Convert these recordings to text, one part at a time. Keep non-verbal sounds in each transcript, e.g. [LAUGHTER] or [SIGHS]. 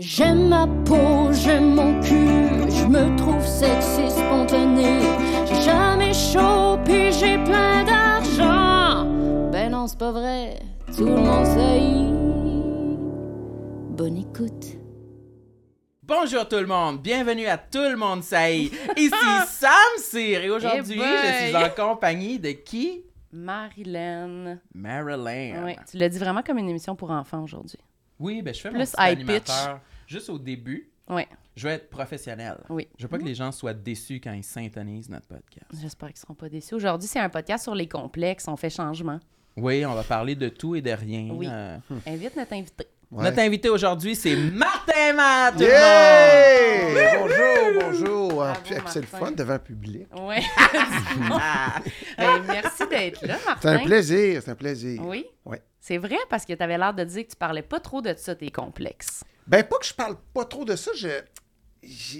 J'aime ma peau, j'aime mon cul, je me trouve sexy spontané. J'ai jamais chaud, puis j'ai plein d'argent. Ben non, c'est pas vrai, tout le monde sait. Bonne écoute. Bonjour tout le monde, bienvenue à Tout le monde sait. Ici [LAUGHS] Sam Cyr et aujourd'hui Eh je suis en compagnie de qui? Marilyn. Marilyn. Ouais, tu l'as dit vraiment comme une émission pour enfants aujourd'hui. Oui, ben je fais mon Plus petit high animateur juste au début. Je veux être professionnel. oui. Je veux pas que les gens soient déçus quand ils syntonisent notre podcast. J'espère qu'ils seront pas déçus. Aujourd'hui, c'est un podcast sur les complexes. On fait changement. Oui, on va parler de tout et de rien. Oui. Euh, [LAUGHS] Invite notre invité. Ouais. Notre invité aujourd'hui, c'est Martin Matt, Yeah! Bonjour, bonjour. Ah, Bravo, c'est le fun devant le public. Oui. monde. [LAUGHS] Ben, merci d'être là, Martin. C'est un plaisir, c'est un plaisir. Oui? Ouais. C'est vrai parce que tu avais l'air de dire que tu parlais pas trop de ça, tes complexes. Ben, pas que je parle pas trop de ça, je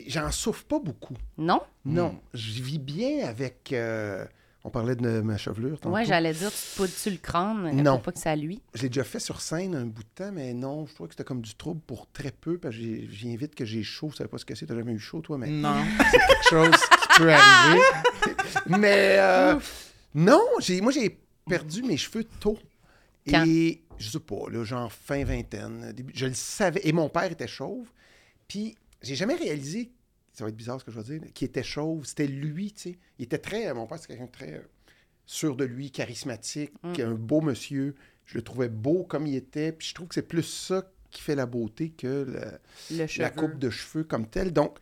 j'en souffre pas beaucoup. Non? Non, je vis bien avec. euh, on parlait de ma chevelure. tantôt. Ouais, j'allais dire, tu te poudres-tu le crâne Non. pas que ça lui. Je l'ai déjà fait sur scène un bout de temps, mais non, je trouvais que c'était comme du trouble pour très peu, parce que j'ai- je viens vite que j'ai chaud. Je savais pas ce que c'est. T'as jamais eu chaud, toi, mais Non. c'est quelque chose qui peut arriver. mais euh, non, j'ai, moi, j'ai perdu mes cheveux tôt. Quand? Et je sais pas, là, genre fin vingtaine. Début, je le savais. Et mon père était chauve. Puis j'ai jamais réalisé, ça va être bizarre ce que je vais dire, qu'il était chauve. C'était lui, tu sais. Il était très. Mon père, c'est quelqu'un de très euh, sûr de lui, charismatique, un beau monsieur. Je le trouvais beau comme il était. Puis je trouve que c'est plus ça qui fait la beauté que le- Le cheveu. la coupe de cheveux comme telle. Donc,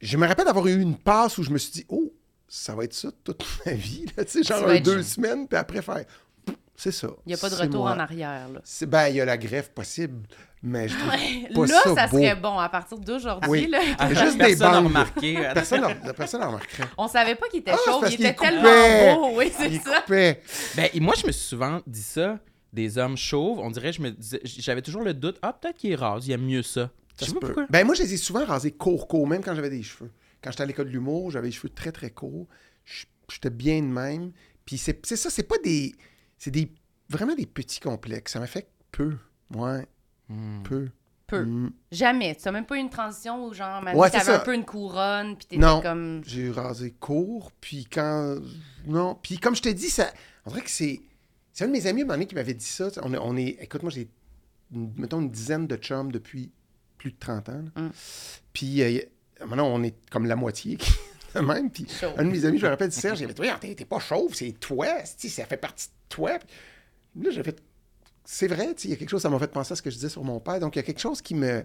je me rappelle d'avoir eu une passe où je me suis dit, oh, ça va être ça toute [LAUGHS] ma vie. Là, tu sais, genre un deux semaines, puis après faire, c'est ça. Il n'y a pas de C'est retour moi. en arrière. Là, C'est- Ben, il y a la greffe possible, mais je trouve [LAUGHS] pas là ça, ça, beau. serait bon à partir d'aujourd'hui. Oui. là, Ah, juste des [LAUGHS] Personne n'a bandes. remarqué. Personne n'a personne n'a remarqué. On savait pas qu'il était Ah, c'est chauve, parce il était coupait. tellement beau, oui, c'est Il ça. coupait. Ben, moi, je me suis souvent dit ça, des hommes chauves. On dirait, je me disais, j'avais toujours le doute, ah, peut-être qu'il est rase, il aime mieux ça. Ça Je sais pas. Ben, moi, je les ai souvent rasés court, court, même quand j'avais des cheveux. Quand j'étais à l'école de l'humour, j'avais les cheveux très, très courts. J'étais bien de même. Puis c'est c'est ça, c'est pas des. C'est des vraiment des petits complexes. Ça m'affecte peu. Ouais, Hmm. peu. Peu. Mm. Jamais. Tu n'as même pas eu une transition où, genre, ma Ouais, t'avais un peu une couronne, puis t'étais Non. comme. J'ai rasé court, puis quand. Non. Puis comme je t'ai dit, ça. On dirait que c'est. C'est un de mes amis, à un moment donné, qui m'avait dit ça. On est. on est- Écoute, moi, j'ai, une- mettons, une dizaine de chums depuis plus de 30 ans. là. Mm. Puis euh, maintenant, on est comme la moitié, de même. Puis un de mes amis, je me rappelle, Serge, il avait dit t'es, t'es pas chauve, c'est toi. si, Ça fait partie de toi. Là, j'ai fait. C'est vrai, il y a quelque chose, ça m'a fait penser à ce que je disais sur mon père. Donc, il y a quelque chose qui me.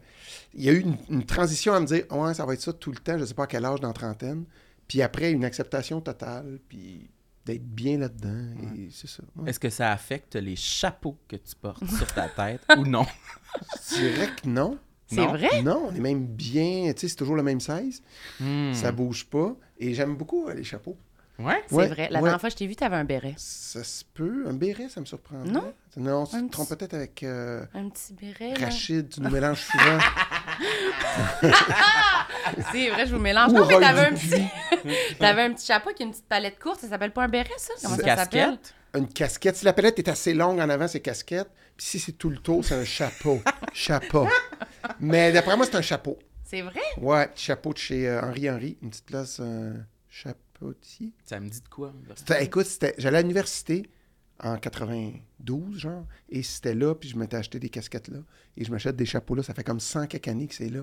Il y a eu une, une transition à me dire, ouais, ça va être ça tout le temps, je sais pas à quel âge dans la trentaine. Puis après, une acceptation totale, puis d'être bien là-dedans. Et c'est ça. Ouais. Est-ce que ça affecte les chapeaux que tu portes sur ta tête ou non? [LAUGHS] Je dirais que non. C'est Non? vrai? Non, on est même bien, tu sais, c'est toujours le même size. Hmm. Ça bouge pas. Et j'aime beaucoup euh, les chapeaux. Ouais? C'est Ouais, vrai. La ouais. dernière fois que je t'ai vu, t'avais un béret. Ça se peut. Un béret, ça me surprend. Non? Non, tu te trompes peut-être avec euh, Un petit béret. là. Rachid, tu nous mélanges souvent. [LAUGHS] C'est vrai, je vous mélange. Ou Non, mais t'avais un petit. [LAUGHS] t'avais un petit chapeau avec une petite palette courte. Ça s'appelle pas un béret, ça? Comment Une ça s'appelle? casquette? Une casquette. Si la palette est assez longue en avant, c'est casquette. Puis si c'est tout le tour, c'est un chapeau. [LAUGHS] chapeau. Mais d'après moi, c'est un chapeau. C'est vrai? Ouais, petit chapeau de chez euh, Henri Henry. Une petite place, un Ça me dit de quoi? C'était- écoute, c'était- j'allais à l'université en 92, genre, et c'était là, puis je m'étais acheté des casquettes là, et je m'achète des chapeaux là. Ça fait comme 100 quelques années que c'est là,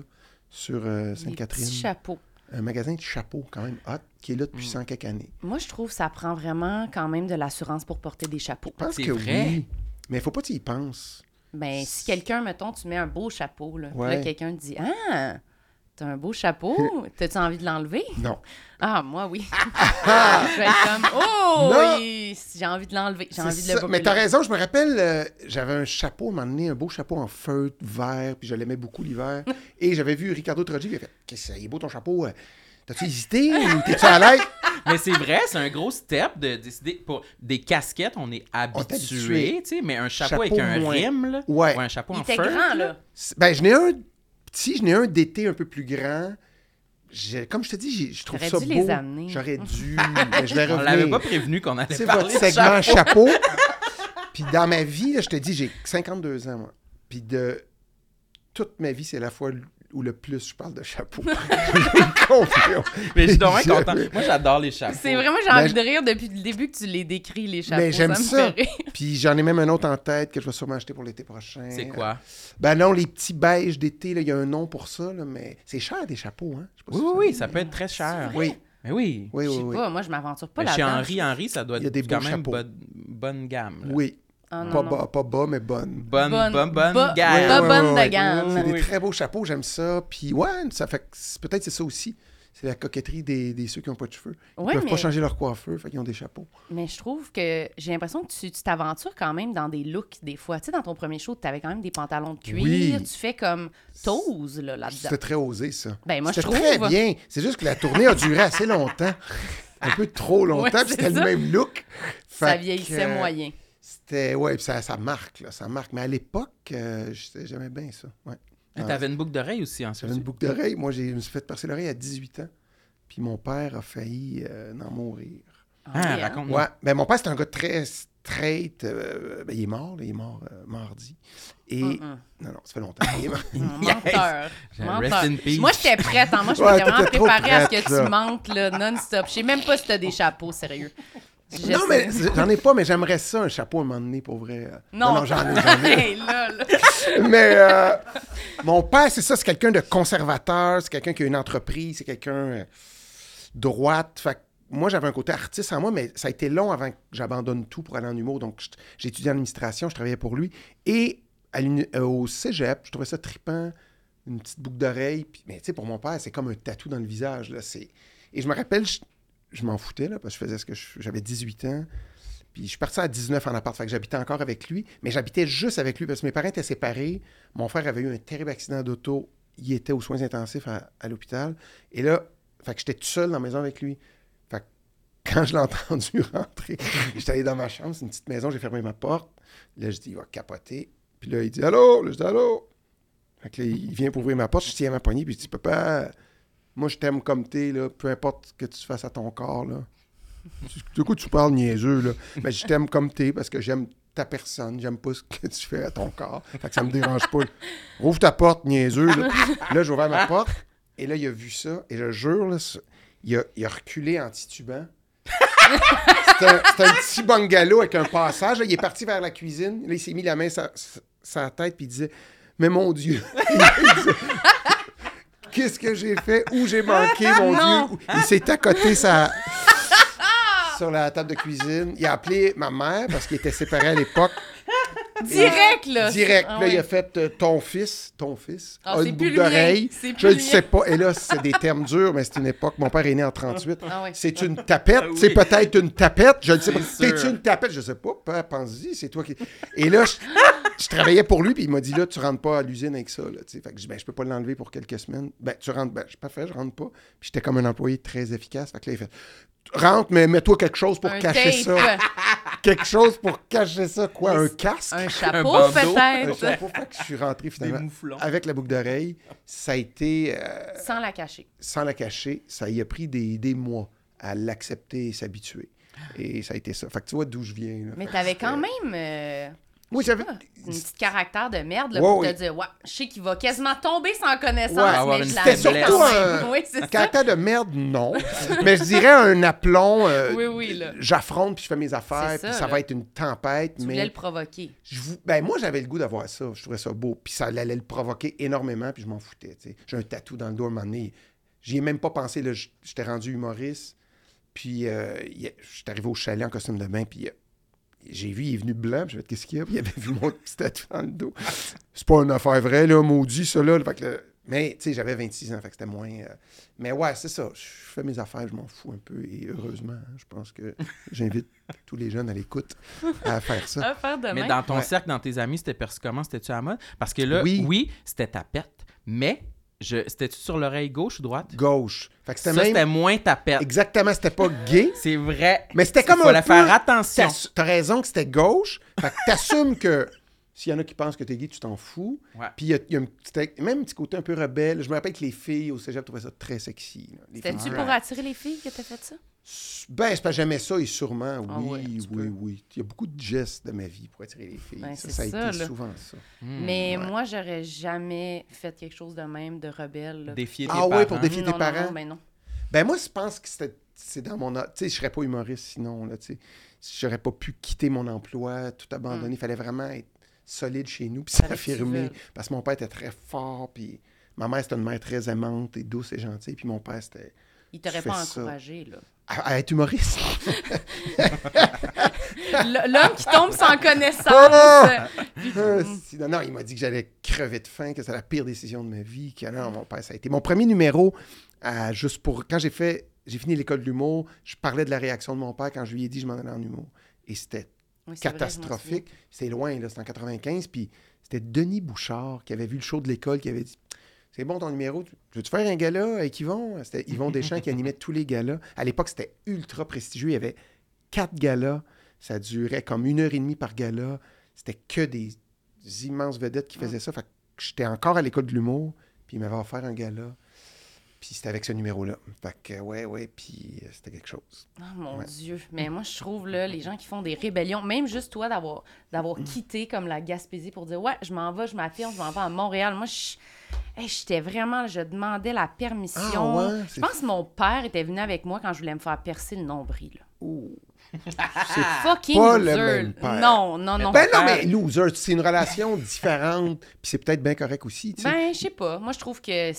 sur euh, Des Sainte-Catherine. chapeaux. Un magasin de chapeaux, quand même hot, qui est là Mm. depuis 100 quelques années. Moi, je trouve que ça prend vraiment quand même de l'assurance pour porter des chapeaux. Je pense C'est que vrai? oui. Mais il faut pas que tu y penses. Ben, si quelqu'un, mettons, tu mets un beau chapeau, là, puis là, Ouais. quelqu'un te dit Ah, t'as un beau chapeau, [LAUGHS] t'as-tu envie de l'enlever? Non. Ah, moi, oui. [LAUGHS] je vais être comme Oh, Non. oui, j'ai envie de l'enlever. J'ai envie de le Mais t'as raison, je me rappelle, euh, j'avais un chapeau, à un moment donné, un beau chapeau en feutre vert, puis je l'aimais beaucoup l'hiver. [LAUGHS] et j'avais vu Ricardo Trogi, il a fait Qu'est-ce que c'est, il est beau ton chapeau. euh, T'as-tu hésité? Ou t'es-tu à l'aise? Mais c'est vrai, c'est un gros step de décider. Pour des casquettes, on est habitué, tu sais, mais un chapeau, Chapeau avec un moins. rime, là, Ouais. ou un chapeau Il en était fur, grand, là. Ben, je n'ai un petit, je n'ai un d'été un peu plus grand. J'ai- comme je te dis, je trouve ça dû beau. les amener. J'aurais [LAUGHS] dû, mais je vais On l'avait revenir. pas prévenu qu'on allait C'est parler votre de segment chapeau. chapeau. [LAUGHS] Puis dans ma vie, là, je te dis, j'ai 52 ans, moi. Puis de toute ma vie, c'est la fois où le plus je parle de chapeau. [LAUGHS] J'ai confiance. Mais je suis donc bien content. Moi, j'adore les chapeaux. C'est vraiment, j'ai envie je- de rire depuis le début que tu les décris, les chapeaux. Mais j'aime me ça. fait rire. Puis j'en ai même un autre en tête que je vais sûrement acheter pour l'été prochain. C'est quoi? Ben non, les petits beiges d'été, là, il y a un nom pour ça, là, mais c'est cher des chapeaux, hein? Je sais pas Oui, si oui, tu oui, sais. ça peut être très cher. Oui, Mais oui. oui, Je oui. sais oui. pas, moi, je m'aventure pas Mais chez là-dedans. Henri, Henri, ça doit être des quand même chapeaux. bonne, bonne gamme. là. Oui, Ah, non, pas, non. bas, pas bas, mais bonne. Bonne, bonne, bonne, Ba- gamme. Pas Ouais, bonne ouais, de gamme. C'est des Oui. très beaux chapeaux, j'aime ça. Puis ouais, ça fait que c'est- peut-être c'est ça aussi. C'est la coquetterie des, des ceux qui n'ont pas de cheveux. Ils Ouais, peuvent mais- pas changer leur coiffeur, fait qu'ils ont des chapeaux. Mais je trouve que j'ai l'impression que tu tu t'aventures quand même dans des looks des fois. Tu sais, dans ton premier show, tu avais quand même des pantalons de cuir. Oui. Tu fais comme tose là, là-dedans. C'était très osé, ça. Ben, moi, je C'était très trouve. bien. C'est juste que la tournée a duré assez longtemps. [LAUGHS] Un peu trop longtemps, Ouais, puis c'était le ça. même look. Ça Fait que, vieillissait euh, moyen. C'était, ouais, puis ça, ça marque, là, ça marque. Mais à l'époque, euh, j'étais- j'aimais bien ça. Ouais. Ah, T'avais une boucle d'oreille aussi, en J'avais une boucle d'oreille. Moi, j'ai- je me suis fait percer l'oreille à 18 ans. Puis mon père a failli euh, en mourir. Ah, oui, hein? raconte-moi. Ouais. Ben, mon père, c'était un gars très straight. euh, ben, il est mort, là, il est mort euh, mardi. Et. Non, non, ça fait longtemps. Il est mort. [LAUGHS] [LAUGHS] Yes. Menteur. Rest Menteur. in peace. Moi, j'étais prête. hein. Moi, je [LAUGHS] Ouais, m'étais vraiment préparée à ce que tu mentes là, non-stop. Je sais même pas si t'as des chapeaux, sérieux. Je non, sais- mais j'en ai pas, mais j'aimerais ça, un chapeau à un moment donné, pour vrai. Non, non, j'en ai, j'en. [LAUGHS] Mais euh, mon père, c'est ça, c'est quelqu'un de conservateur, c'est quelqu'un qui a une entreprise, c'est quelqu'un euh, droite. Fait que moi, j'avais un côté artiste en moi, mais ça a été long avant que j'abandonne tout pour aller en humour. Donc, j'ai étudié en administration, je travaillais pour lui. Et à euh, au cégep, je trouvais ça trippant, une petite boucle d'oreille. Mais tu sais, pour mon père, c'est comme un tatou dans le visage. Là. Et je me rappelle, je, je m'en foutais, là, parce que je faisais ce que j'avais 18 ans. Puis je suis parti à 19 en appart, fait que j'habitais encore avec lui, mais j'habitais juste avec lui parce que mes parents étaient séparés. Mon frère avait eu un terrible accident d'auto. Il était aux soins intensifs à, l'hôpital. Et là, fait que j'étais tout seul dans la maison avec lui. Fait que quand je l'ai [LAUGHS] entendu rentrer, j'étais allé dans ma chambre, c'est une petite maison, j'ai fermé ma porte. Là, je dis, il va capoter. Puis là, il dit, allô? Là, je dis, allô? Fait que là, il vient pour ouvrir ma porte, je tiens ma poignée, puis je dis, papa, moi, je t'aime comme t'es, là, peu importe ce que tu fasses à ton corps, là. Du coup, tu parles niaiseux, là. Mais je t'aime comme t'es parce que j'aime ta personne, j'aime pas ce que tu fais à ton corps. Fait que ça me dérange pas. Rouvre ta porte, niaiseux, là. Là, j'ai ouvert ma porte, et là, il a vu ça, et je jure, là, il a, il a reculé en titubant. C'était un, petit bungalow avec un passage. il est parti vers la cuisine. Là, il s'est mis la main sur sa tête, puis il disait Mais mon Dieu Qu'est-ce que j'ai fait? Où j'ai manqué, mon [LAUGHS] Non. Dieu? Il s'est accoté sa... [LAUGHS] sur la table de cuisine. Il a appelé ma mère parce qu'il était séparé à l'époque. Direct, là. Direct. Ah là, il ouais. a fait euh, ton fils, ton fils, Ah, a une boucle d'oreille. C'est Je ne le sais pas. Et là, c'est des termes durs, mais c'est une époque. Mon père est né en 38. Ah ouais. C'est une tapette. Ah oui. C'est peut-être une tapette. Je ne sais pas. C'est une tapette? Je ne sais pas. Père, Pense-y. C'est toi qui. Et là, je, [LAUGHS] je travaillais pour lui, puis il m'a dit là, tu rentres pas à l'usine avec ça. Là, tu sais. fait que je dis, ben, je peux pas l'enlever pour quelques semaines. Ben, tu rentres. Ben, je suis pas fait, je rentre pas. Puis j'étais comme un employé très efficace. Fait que là, il fait rentre, mais mets-toi quelque chose pour Un cacher tape, ça. [LAUGHS] quelque chose pour cacher ça. Quoi, un casque? Un chapeau. Un peut-être. chapeau. Fait que je suis rentré Des finalement. mouflons. Avec la boucle d'oreille, ça a été. euh, Sans la cacher. sans la cacher, ça y a pris des, des mois à l'accepter et s'habituer. Et ça a été ça. Fait que tu vois d'où je viens. là. Mais t'avais quand même. euh, Oui, j'avais. Une petite caractère de merde là, Ouais, pour oui. te dire, ouais, je sais qu'il va quasiment tomber sans connaissance, Ouais. Avoir mais une je quand Surtout un- [LAUGHS] Oui, c'est ça. Caractère de merde, non. Mais je dirais un aplomb. euh, Oui, oui, là. J'affronte puis je fais mes affaires, puis ça, là. va être une tempête. Tu voulais mais le provoquer. je vous- ben, moi, j'avais le goût d'avoir ça. Je trouvais ça beau. Puis ça allait le provoquer énormément, puis je m'en foutais. J'ai un tatou dans le dos à un moment donné. J'y ai même pas pensé. J'étais rendu humoriste. Puis euh, a- j'étais arrivé au chalet en costume de bain, puis euh, j'ai vu, il est venu blanc, puis j'ai fait qu'est-ce qu'il y a? Puis il avait vu mon [LAUGHS] petit tatou dans le dos. C'est pas une affaire vraie, là, maudit, ça, là. Fait que, là, mais, tu sais, j'avais 26 ans, fait que c'était moins... euh, Mais ouais, c'est ça. Je fais mes affaires, je m'en fous un peu. Et heureusement, hein, je pense que j'invite [LAUGHS] tous les jeunes à l'écoute à faire ça. [LAUGHS] À faire de Mais dans ton Ouais. cercle, dans tes amis, c'était perçu comment? C'était-tu à la mode? Parce que là, Oui. oui, c'était ta perte, mais je... c'était-tu sur l'oreille gauche ou droite? Gauche. Fait que Ça, c'était moins ta perte. Exactement, c'était pas gay. [LAUGHS] C'est vrai. Mais c'était comme Il fallait un peu- faire attention. T'as t'as raison que c'était gauche. Fait que t'assumes que S'il y en a qui pensent que t'es gay, tu t'en fous. Ouais. Puis il y a, il y a un petit, même un petit côté un peu rebelle. Je me rappelle que les filles au cégep trouvaient ça très sexy. là. Les filles- C'était-tu pour attirer les filles que t'as fait ça? Ben, c'est pas jamais ça, et sûrement, oui, Ah ouais, oui, peu. oui. Il y a beaucoup de gestes de ma vie pour attirer les filles. Ben, ça, a ça, été là. souvent ça. Hmm. Mais ouais. moi, j'aurais jamais fait quelque chose de même, de rebelle. là. Défier tes Ah parents. pour défier- non, tes non, parents? Non, ben non. Ben, moi, je pense que c'était, c'est dans mon... Tu sais, je serais pas humoriste sinon, là, tu sais. J'aurais pas pu quitter mon emploi, tout abandonner. Il fallait vraiment être solide chez nous, puis s'affirmer. Parce que mon père était très fort, puis ma mère, c'était une mère très aimante et douce et gentille, puis mon père, c'était... Il t'aurait pas ça. encouragé, là. À, à être humoriste. L'homme qui tombe sans connaissance. Ah! Ah, non, non, il m'a dit que j'allais crever de faim, que c'était la pire décision de ma vie. Que, non, mon père, ça a été mon premier numéro. à- juste pour quand j'ai fait, j'ai fini l'école de l'humour, je parlais de la réaction de mon père quand je lui ai dit que je m'en allais en humour. Et c'était Oui, catastrophique. C'est loin, là, c'était en 95. Puis c'était Denis Bouchard qui avait vu le show de l'école, qui avait dit C'est bon ton numéro, tu- veux-tu faire un gala avec Yvon? C'était Yvon [LAUGHS] Deschamps qui animait tous les galas. À l'époque, c'était ultra prestigieux. Il y avait quatre galas. Ça durait comme une heure et demie par gala. C'était que des immenses vedettes qui faisaient ça. Fait que j'étais encore à l'école de l'humour. Puis il m'avait offert un gala. Puis c'était avec ce numéro-là. Fait que, ouais, ouais, puis euh, c'était quelque chose. Oh mon Ouais. Dieu. Mais moi, je trouve, là, les gens qui font des rébellions, même juste toi d'avoir d'avoir Mm. quitté comme la Gaspésie pour dire Ouais, je m'en vais, je m'affirme, je m'en vais à Montréal. Moi, je. hey, j'étais vraiment, je demandais la permission. Ah ouais, je pense que mon père était venu avec moi quand je voulais me faire percer le nombril. Ouh. C'est fucking pas le loser. même père. Non, non, non. Ben non, mais loser, c'est une relation différente. Puis c'est peut-être bien correct aussi, tu sais. Ben, je sais pas. Moi, je trouve que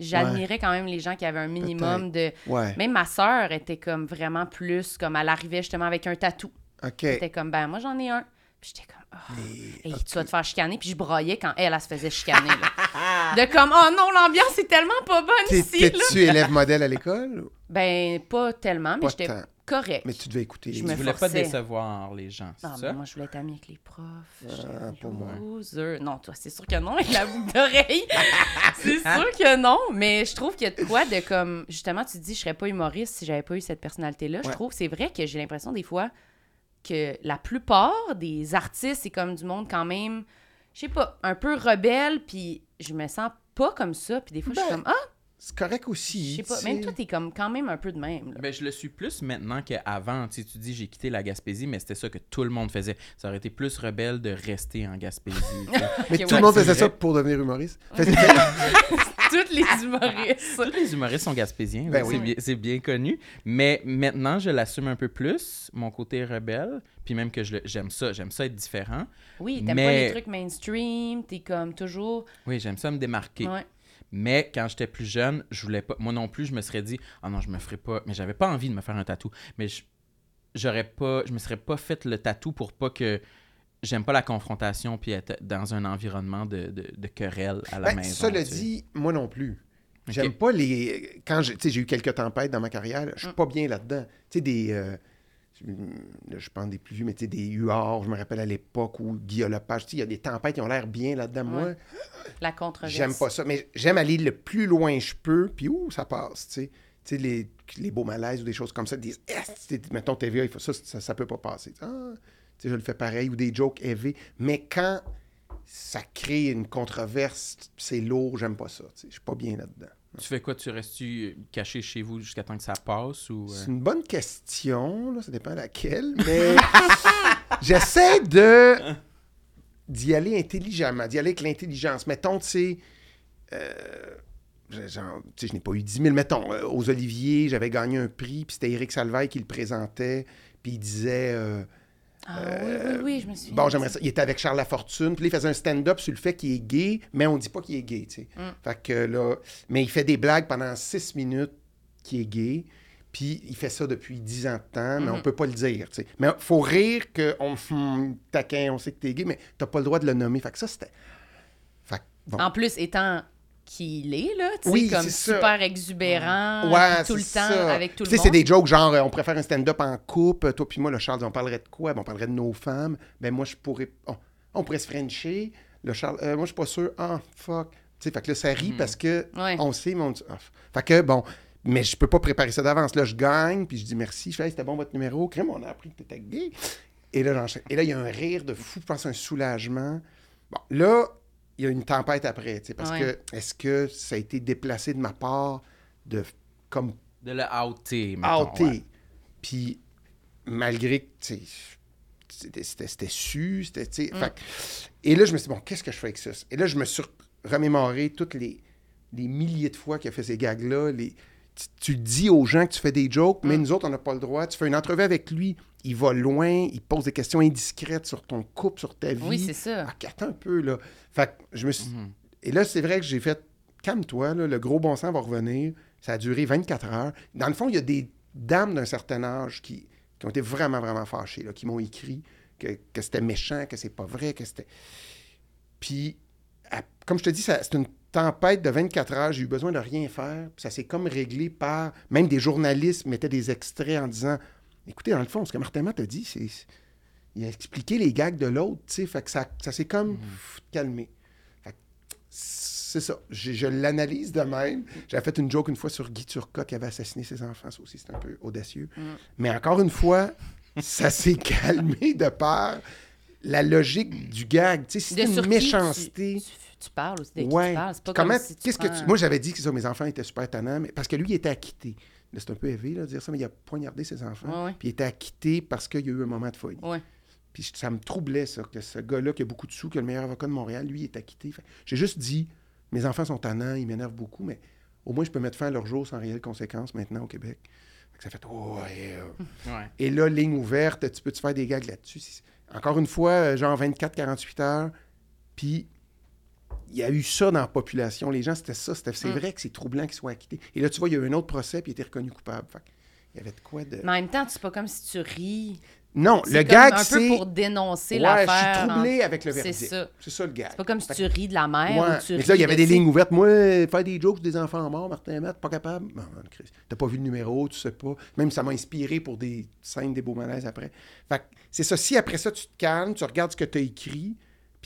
j'admirais quand même les gens qui avaient un minimum de. ouais, Même ma sœur était comme vraiment plus, comme elle arrivait justement avec un tatou. OK. J'étais comme, ben, moi, j'en ai un. Puis j'étais comme, oh, Et- hey, tu vas te faire chicaner. Puis je broyais quand elle, elle se faisait chicaner. là. [LAUGHS] De comme, oh non, l'ambiance est tellement pas bonne ici. T'es-tu élève modèle à l'école? Ben, pas tellement, mais j'étais. Correct. Mais tu devais écouter. Je Tu voulais pas décevoir les gens, c'est Non, ça? mais moi, je voulais être amie avec les profs. J'étais Ah, pas moi. loser. Non, toi, c'est sûr que non, avec la boucle d'oreille. [LAUGHS] c'est sûr que non. Mais je trouve qu'il y a de quoi de comme. Justement, tu te dis, je serais pas humoriste si j'avais pas eu cette personnalité-là. Je trouve, c'est vrai que j'ai l'impression des fois que la plupart des artistes, c'est comme du monde quand même, je sais pas, un peu rebelle, puis je me sens pas comme ça. Puis des fois, je suis Ben, comme, ah, C'est correct aussi. je sais pas. tu Même toi, t'es comme quand même un peu de même. là. Ben, je le suis plus maintenant qu'avant. Tu tu dis j'ai quitté la Gaspésie, mais c'était ça que tout le monde faisait. Ça aurait été plus rebelle de rester en Gaspésie. [LAUGHS] Mais tout ouais, le monde faisait ça pour devenir humoriste. [LAUGHS] Fait- [LAUGHS] Toutes les humoristes. Tous les humoristes sont gaspésiens, Ben oui, oui. c'est bien, c'est bien connu. Mais maintenant, je l'assume un peu plus, mon côté rebelle. Puis même que je le- j'aime ça, j'aime ça être différent. Oui, t'aimes pas Mais- les trucs mainstream, t'es comme toujours. Oui, j'aime ça me démarquer. Ouais. Mais quand j'étais plus jeune, je voulais pas. Moi non plus, je me serais dit, ah non, je me ferais pas. Mais j'avais pas envie de me faire un tatou. Mais je- j'aurais pas. Je me serais pas fait le tatou pour pas que. J'aime pas la confrontation puis être dans un environnement de, de, de querelle à la Ben, maison. cela sais. dit, moi non plus. J'aime pas les. Quand j'ai tu sais, j'ai eu quelques tempêtes dans ma carrière, je suis pas bien là-dedans. Tu sais, des. euh, je pense des plus vieux, mais tu sais, des UR, je me rappelle à l'époque où Guillaume Lepage, tu sais, il y a des tempêtes qui ont l'air bien là-dedans. Moi. La controverse. j'aime pas ça. Mais j'aime aller le plus loin je peux, puis où ça passe, tu sais. Tu sais, les, les beaux malaises ou des choses comme ça, tu sais, mettons TVA, il faut ça, ça, ça peut pas passer. Ah, tu sais, je le fais pareil, ou des jokes élevés. Mais quand ça crée une controverse, c'est lourd, j'aime pas ça. tu sais. Je suis pas bien là-dedans. Tu fais quoi? Tu restes caché chez vous jusqu'à temps que ça passe ou. euh? C'est une bonne question, là, ça dépend laquelle, mais [LAUGHS] j'essaie de d'y aller intelligemment, d'y aller avec l'intelligence. Mettons, tu sais, euh, je- n'ai pas eu 10 000, mettons, euh, aux Oliviers, j'avais gagné un prix, puis c'était Éric Salvaille qui le présentait, puis il disait... euh, Ah oui, oui, oui, je me suis. Bon, j'aimerais ça. Il était avec Charles Lafortune. Puis il faisait un stand-up sur le fait qu'il est gay, mais on dit pas qu'il est gay, tu sais. Mm. Fait que là... Mais il fait des blagues pendant six minutes qu'il est gay. Puis il fait ça depuis dix ans de temps, mais on Mhm. peut pas le dire, tu sais. Mais faut rire qu'on hum, taquin, on sait que t'es gay, mais t'as pas le droit de le nommer. Fait que ça, c'était... Que, bon. En plus, étant qu'il est, là, tu sais, Oui, comme ça. super exubérant, Ouais, tout le temps, avec tout Tu le sais, monde. c'est des jokes genre, euh, on préfère un stand-up en couple. Toi puis moi, le Charles, on parlerait de quoi? Ben, on parlerait de nos femmes. Ben, moi, je pourrais... On, on pourrait se frencher. Le Charles, euh, moi, je suis pas sûr. Ah, fuck. Tu sais, fait que là, ça rit parce que Ouais. on sait, mais on dit... ah. Fait que, bon... Mais je peux pas préparer ça d'avance. Là, je gagne, puis je dis merci. Je fais, Hey, c'était bon votre numéro. Crème, on a appris que t'étais gay. Et là, j'enchaîne. Et là, il y a un rire de fou, je pense un soulagement. Bon, là, il y a une tempête après, tu sais, parce Ouais. que est-ce que ça a été déplacé de ma part de comme De le outer, mettons, ouais. Puis malgré que, tu sais, c'était- su, c'était, tu sais, Mm. et là, je me suis dit, bon, qu'est-ce que je fais avec ça? Et là, je me suis remémoré toutes les, les milliers de fois qu'il a fait ces gags-là, les... Tu, dis aux gens que tu fais des jokes, mais Mm. nous autres, on n'a pas le droit. Tu fais une entrevue avec lui, il va loin, il pose des questions indiscrètes sur ton couple, sur ta vie. Oui, c'est ça. Ah, attends un peu, là. Fait que je me suis... Mhm. Et là, c'est vrai que j'ai fait... Calme-toi, le gros bon sens va revenir. Ça a duré 24 heures. Dans le fond, il y a des dames d'un certain âge qui, qui ont été vraiment, vraiment fâchées, là, qui m'ont écrit que, que c'était méchant, que c'est pas vrai, que c'était... Puis, à- comme je te dis, c'est une tempête de 24 heures. J'ai eu besoin de rien faire. Puis ça s'est comme réglé par... Même des journalistes mettaient des extraits en disant... Écoutez, dans le fond, ce que Martin Matt a dit, c'est... Il a expliqué les gags de l'autre, tu sais. Fait que ça, ça s'est comme pff, calmé. Fait que c'est ça. Je, je l'analyse de même. J'avais fait une joke une fois sur Guy Turcotte qui avait assassiné ses enfants. Ça aussi, c'est un peu audacieux. Mais encore une fois, ça s'est [LAUGHS] calmé de par la logique du gag. Tu sais, c'était une méchanceté... Tu, tu- tu parles aussi de qui Ouais. tu parles. C'est pas Comment, comme si tu qu'est-ce que tu... Moi, j'avais dit que ça, mes enfants étaient super tannants, mais parce que lui, il était acquitté. C'est un peu élevé là, de dire ça, mais il a poignardé ses enfants. Ouais, ouais. Puis il était acquitté parce qu'il y a eu un moment de folie. Ouais. Puis ça me troublait, ça, que ce gars-là qui a beaucoup de sous, qui est le meilleur avocat de Montréal, lui, il est acquitté. J'ai juste dit, mes enfants sont tannants, ils m'énervent beaucoup, mais au moins, je peux mettre fin à leur jour sans réelle conséquence maintenant au Québec. Fait que ça fait, oh, ouais, euh. Ouais. Et là, ligne ouverte, tu peux-tu faire des gags là-dessus? Encore une fois, euh, genre 24-48 heures. Puis, il y a eu ça dans la population. Les gens, c'était ça. C'est Mm. vrai que c'est troublant qu'ils soient acquittés. Et là, tu vois, il y a eu un autre procès, puis il été reconnu coupable. Fait il y avait de quoi de... Mais en même temps, c'est pas comme si tu ris. Non, C'est le gag, un c'est... peu pour dénoncer Ouais, l'affaire. je suis troublé en- avec le C'est verdict. ça. C'est ça le gag. C'est pas comme si Fait tu ris de la mère Ouais. ou tu Mais là, il y avait de- des lignes ouvertes. Moi, faire des jokes des enfants morts, Martin Matt, pas capable. T'as pas vu le numéro, tu sais pas. Même ça m'a inspiré pour des scènes, des beaux malaises après. Fait que c'est ça. Si après ça, tu te calmes, tu regardes ce que tu as écrit,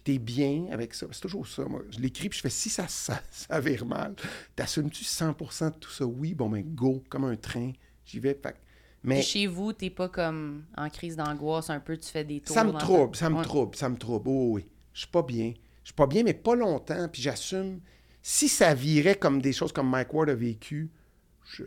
puis tu es bien avec ça. C'est toujours ça, moi. Je l'écris, puis je fais si ça, ça, ça vire mal, t'assumes-tu 100% de tout ça? Oui, bon, ben go, comme un train. J'y vais. Fait mais Puis chez vous, t'es pas comme en crise d'angoisse un peu, tu fais des tours. ça me ta- trouble, ça me Ouais. trouble, ça me trouble. Oh, oui, je suis pas bien. Je suis pas bien, mais pas longtemps, puis j'assume. Si ça virait comme des choses comme Mike Ward a vécu, je...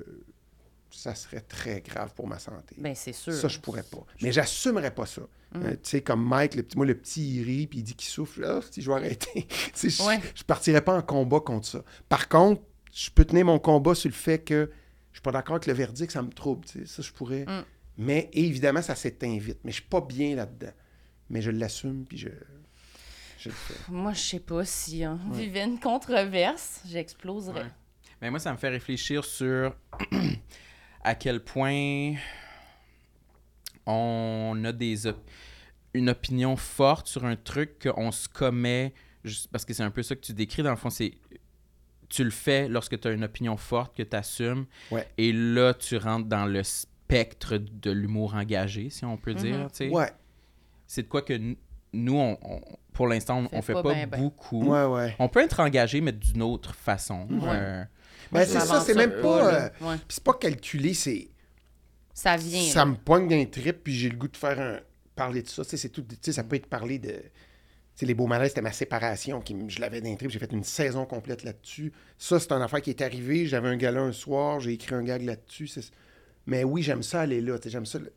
ça serait très grave pour ma santé. Ben, c'est sûr. ça, je pourrais pas. Mais j'assumerais pas ça. Mm. Euh, tu sais, comme Mike, le petit, moi, le petit, il rit, puis il dit qu'il souffre. Ah, si je vais arrêter. [LAUGHS] Je, Ouais. je partirais pas en combat contre ça. Par contre, je peux tenir mon combat sur le fait que je suis pas d'accord avec le verdict, ça me trouble. Ça, je pourrais. Mm. Mais évidemment, ça s'éteint vite. Mais je suis pas bien là-dedans. Mais je l'assume, puis je, je le fais. Moi, je sais pas si on vivait une controverse, j'exploserais. Ouais. Mais moi, ça me fait réfléchir sur [CLEARS THROAT] à quel point on a des op- une opinion forte sur un truc qu'on se commet, juste parce que c'est un peu ça que tu décris, dans le fond, c'est tu le fais lorsque tu as une opinion forte que tu assumes, Ouais. et là, tu rentres dans le spectre de l'humour engagé, si on peut dire. tu sais. Ouais, C'est de quoi que nous, on, on- pour l'instant, on, Fait on fait pas pas, ben ben. beaucoup. ouais, ouais. On peut être engagé, mais d'une autre façon. Euh, Ben, c'est ça, c'est même pas. euh, Ouais. c'est pas calculé, c'est. Ça vient. Ça là. me poigne d'un trip, puis j'ai le goût de faire un. parler de ça. Tu sais, c'est tout. Tu sais, ça peut être parler de. Tu sais, les beaux malaises, c'était ma séparation. Qui, je l'avais d'un trip, j'ai fait une saison complète là-dessus. Ça, c'est une affaire qui est arrivée. J'avais un gala un soir, j'ai écrit un gag là-dessus. Mais oui, j'aime ça aller là. tu sais, J'aime ça. le-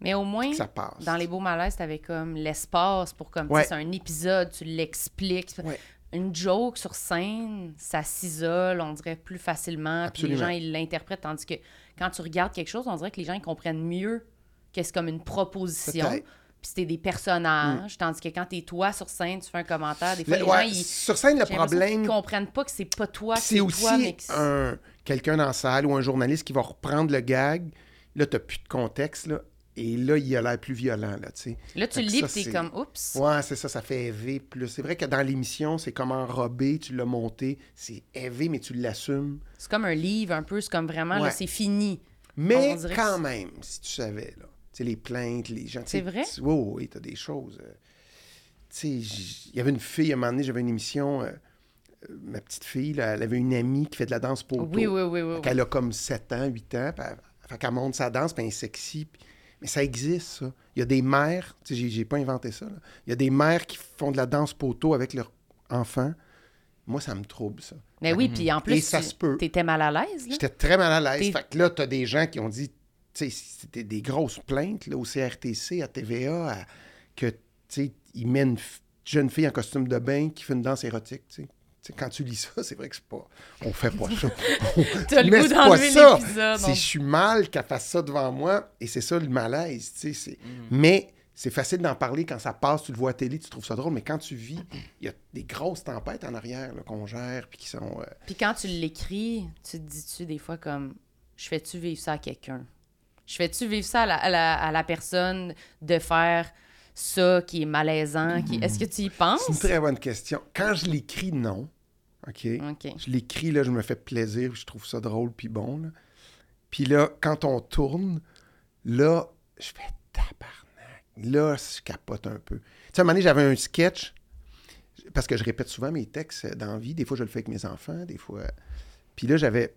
Mais au moins, ça passe. dans les beaux malaises, t'avais comme l'espace pour comme, Ouais. c'est un épisode, tu l'expliques. Ouais. Une joke sur scène, ça s'isole, on dirait plus facilement. Puis les gens, ils l'interprètent. Tandis que quand tu regardes quelque chose, on dirait que les gens, ils comprennent mieux que c'est comme une proposition. Puis c'était des personnages. Tandis que quand t'es toi sur scène, tu fais un commentaire, des fois, Le- les ouais, gens, ils. Sur scène, le problème. qu'ils comprennent pas que c'est pas toi, c'est c'est aussi toi, mais que c'est- un, quelqu'un dans la salle ou un journaliste qui va reprendre le gag. Là, tu plus de contexte. Là, et là, il a l'air plus violent. Là, tu sais. Là, tu le lis, t'es c'est- comme, oups. Ouais, c'est ça, ça fait élevé plus. C'est vrai que dans l'émission, c'est comme enrobé, tu l'as monté, c'est élevé, mais tu l'assumes. C'est comme un livre, un peu. C'est comme vraiment, là, c'est fini. Mais dirait quand même, si tu savais, là, tu sais, les plaintes, les gens... C'est vrai? tu- Oui, oui, t'as des choses. euh, tu sais, il y avait une fille, à un moment donné, j'avais une émission, euh, euh, ma petite fille, là, elle avait une amie qui fait de la danse pour Oui, oui, oui, oui. oui. Elle a comme 7 ans, 8 ans, puis elle, fait qu'elle monte sa danse, puis elle est sexy. puis Mais ça existe, ça. Il y a des mères, tu sais, j'ai- j'ai pas inventé ça, là. Il y a des mères qui font de la danse poteau avec leurs enfants. Moi, ça me trouble, ça. Mais oui, puis en plus, Et ça tu- se peut. t'étais mal à l'aise, là. J'étais très mal à l'aise. T'es- Fait que là, t'as des gens qui ont dit, tu sais, c'était des grosses plaintes là, au CRTC, à TVA, à- que, tu sais, ils mettent une jeune fille en costume de bain qui fait une danse érotique, tu sais. Quand tu lis ça, c'est vrai que c'est pas. On fait pas ça. [LAUGHS] T'as le Mais goût c'est pas d'enlever ça. l'épisode. C'est je suis mal qu'elle fasse ça devant moi et c'est ça le malaise, tu sais. c'est- Mais c'est facile d'en parler quand ça passe, tu le vois à télé, tu trouves ça drôle, mais quand tu vis, il y a des grosses tempêtes en arrière là, qu'on gère puis qui sont. euh, Puis quand tu l'écris, tu te dis-tu des fois comme je fais-tu vivre ça à quelqu'un? Je fais-tu vivre ça à la, à la- à la personne de faire ça qui est malaisant? Qui... Est-ce que tu y penses? C'est une très bonne question. Quand je l'écris, non. OK? Je l'écris, là, je me fais plaisir, je trouve ça drôle puis bon. Là. Puis là, quand on tourne, là, je fais tabarnak. Là, je capote un peu. Tu sais, à un moment donné, j'avais un sketch, parce que je répète souvent mes textes dans la vie. Des fois, je le fais avec mes enfants, des fois. Puis là, j'avais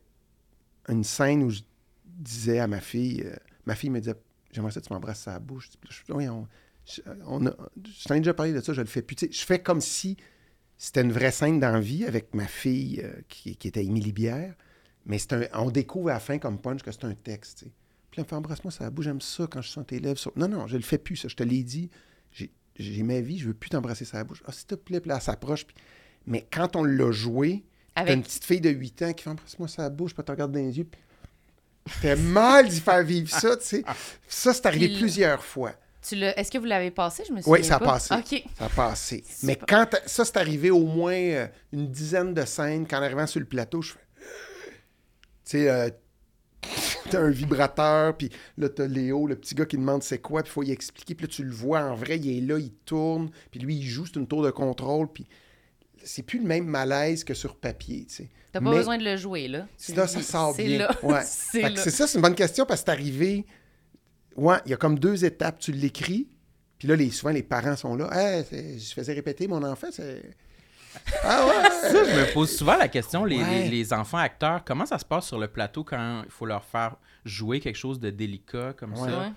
une scène où je disais à ma fille, euh, ma fille me disait, j'aimerais ça que tu m'embrasses à la bouche. Je Oui, on, je, on a, je t'en ai déjà parlé de ça, je le fais. Puis tu sais, je fais comme si c'était une vraie scène dans la vie avec ma fille euh, qui, qui était Émilie Bière. Mais un, on découvre à la fin comme punch que c'est un texte. Puis là, elle me fait embrasse-moi ça la bouche, j'aime ça quand je sens tes lèvres. sur- Non, non, je le fais plus, ça. Je te l'ai dit. J'ai, j'ai ma vie, je veux plus t'embrasser ça bouche. Ah, s'il te plaît, puis là, elle s'approche. puis- Mais quand on l'a joué, t'as une petite fille de 8 ans qui fait embrasse-moi ça bouche, puis te regarde dans les yeux. puis C'était mal d'y faire vivre ça, tu sais. Ça, c'est arrivé plusieurs fois. Est-ce que vous l'avez passé? Je me souviens Oui, ça a pas. passé. Ça a passé. C'est Mais quand ça, c'est arrivé au moins euh, une dizaine de scènes. Qu'en arrivant sur le plateau, je fais. Tu sais, euh, [LAUGHS] t'as un vibrateur, puis là, t'as Léo, le petit gars qui demande c'est quoi, puis il faut y expliquer. Puis là, tu le vois en vrai, il est là, il tourne, puis lui, il joue, c'est une tour de contrôle, puis c'est plus le même malaise que sur papier, tu sais. T'as pas Mais- besoin de le jouer, là. Tu Là, ça sort [LAUGHS] C'est bien. Ouais. [LAUGHS] c'est c'est ça, c'est une bonne question parce que c'est arrivé. Ouais, il y a comme deux étapes. Tu l'écris, puis là, les, souvent, les parents sont là. Hey, je faisais répéter mon enfant, c'est. Ah ouais! [LAUGHS] Ça, je me pose souvent la question, les, Ouais. les- les enfants acteurs, comment ça se passe sur le plateau quand il faut leur faire jouer quelque chose de délicat comme Ouais. ça? Ouais.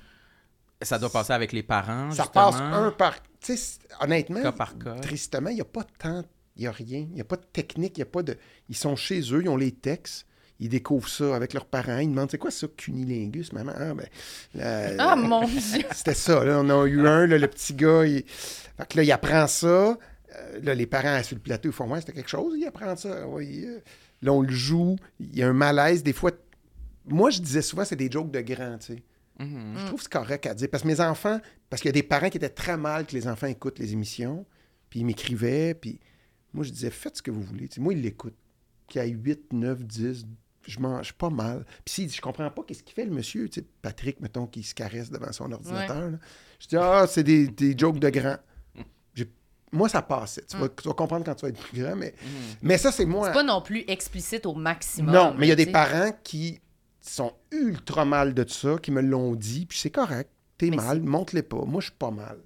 Ça doit passer avec les parents, ça justement, passe un par. Tu sais, c'est- honnêtement, cas par cas. tristement, il n'y a pas de temps, il n'y a rien. Il n'y a pas de technique, il n'y a pas de. Ils sont chez eux, ils ont les textes. Ils découvrent ça avec leurs parents. Ils demandent c'est quoi ça, cunilingus, maman? Ah, ben. la- Ah, mon [LAUGHS] Dieu! C'était ça. Là, on a eu un, là, le petit gars. Il... Fait que là, il apprend ça. Euh, là, les parents sur le plateau ils font Ouais, c'était quelque chose, il apprend ça. Oui. euh. Là, on le joue. Il y a un malaise. Des fois, moi, je disais souvent, c'est des jokes de grands, tu sais. Mhm. Je trouve que c'est correct à dire. Parce que mes enfants, parce qu'il y a des parents qui étaient très mal que les enfants écoutent les émissions, puis ils m'écrivaient, puis moi, je disais, faites ce que vous voulez. Tu sais, moi, ils l'écoutent. Qu'il y ait 8, 9, 10, je mange pas mal. Puis si je comprends pas qu'est-ce qu'il fait, le monsieur, tu sais, Patrick, mettons, qui se caresse devant son ordinateur, là. je dis, ah, c'est des, des jokes de grands. J'ai- Moi, ça passait. Tu, vas, tu vas comprendre quand tu vas être plus grand, mais, mais ça, c'est moi. C'est pas non plus explicite au maximum. Non, mais il y a des parents qui sont ultra mal de ça, qui me l'ont dit, puis c'est correct. T'es mal, montre-les pas. Moi, je suis pas mal.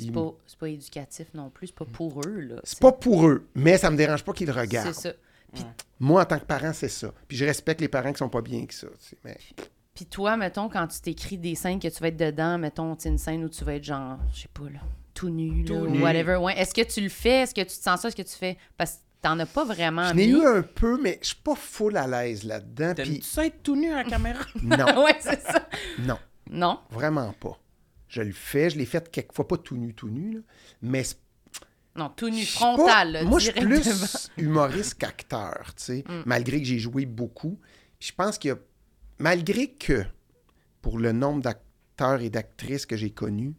C'est pas, c'est pas éducatif non plus, c'est pas pour eux, là. c'est pas pour eux, mais ça me dérange pas qu'ils regardent. C'est ça. Moi, en tant que parent, c'est ça. Puis je respecte les parents qui sont pas bien que ça. tu sais, Mais Puis toi, mettons, quand tu t'écris des scènes que tu vas être dedans, mettons, tu sais, une scène où tu vas être genre, je sais pas, là, tout nu, là, Tout ou whatever. Ouais. Est-ce que tu le fais? Est-ce que tu te sens ça? Est-ce que tu fais? Parce que t'en as pas vraiment je mis. eu un peu, mais je suis pas full à l'aise là-dedans. T'aimes-tu Puis ça être tout nu à la caméra? [LAUGHS] non, [LAUGHS] ouais, c'est ça. non, Non? vraiment pas. Je le fais, je l'ai fait quelquefois, pas tout nu, tout nu, là, mais c'est Non, tout nu, frontal, pas- Moi, je suis plus humoriste qu'acteur, tu sais, Mm. malgré que j'ai joué beaucoup. Je pense qu'il y a, malgré que, pour le nombre d'acteurs et d'actrices que j'ai connus,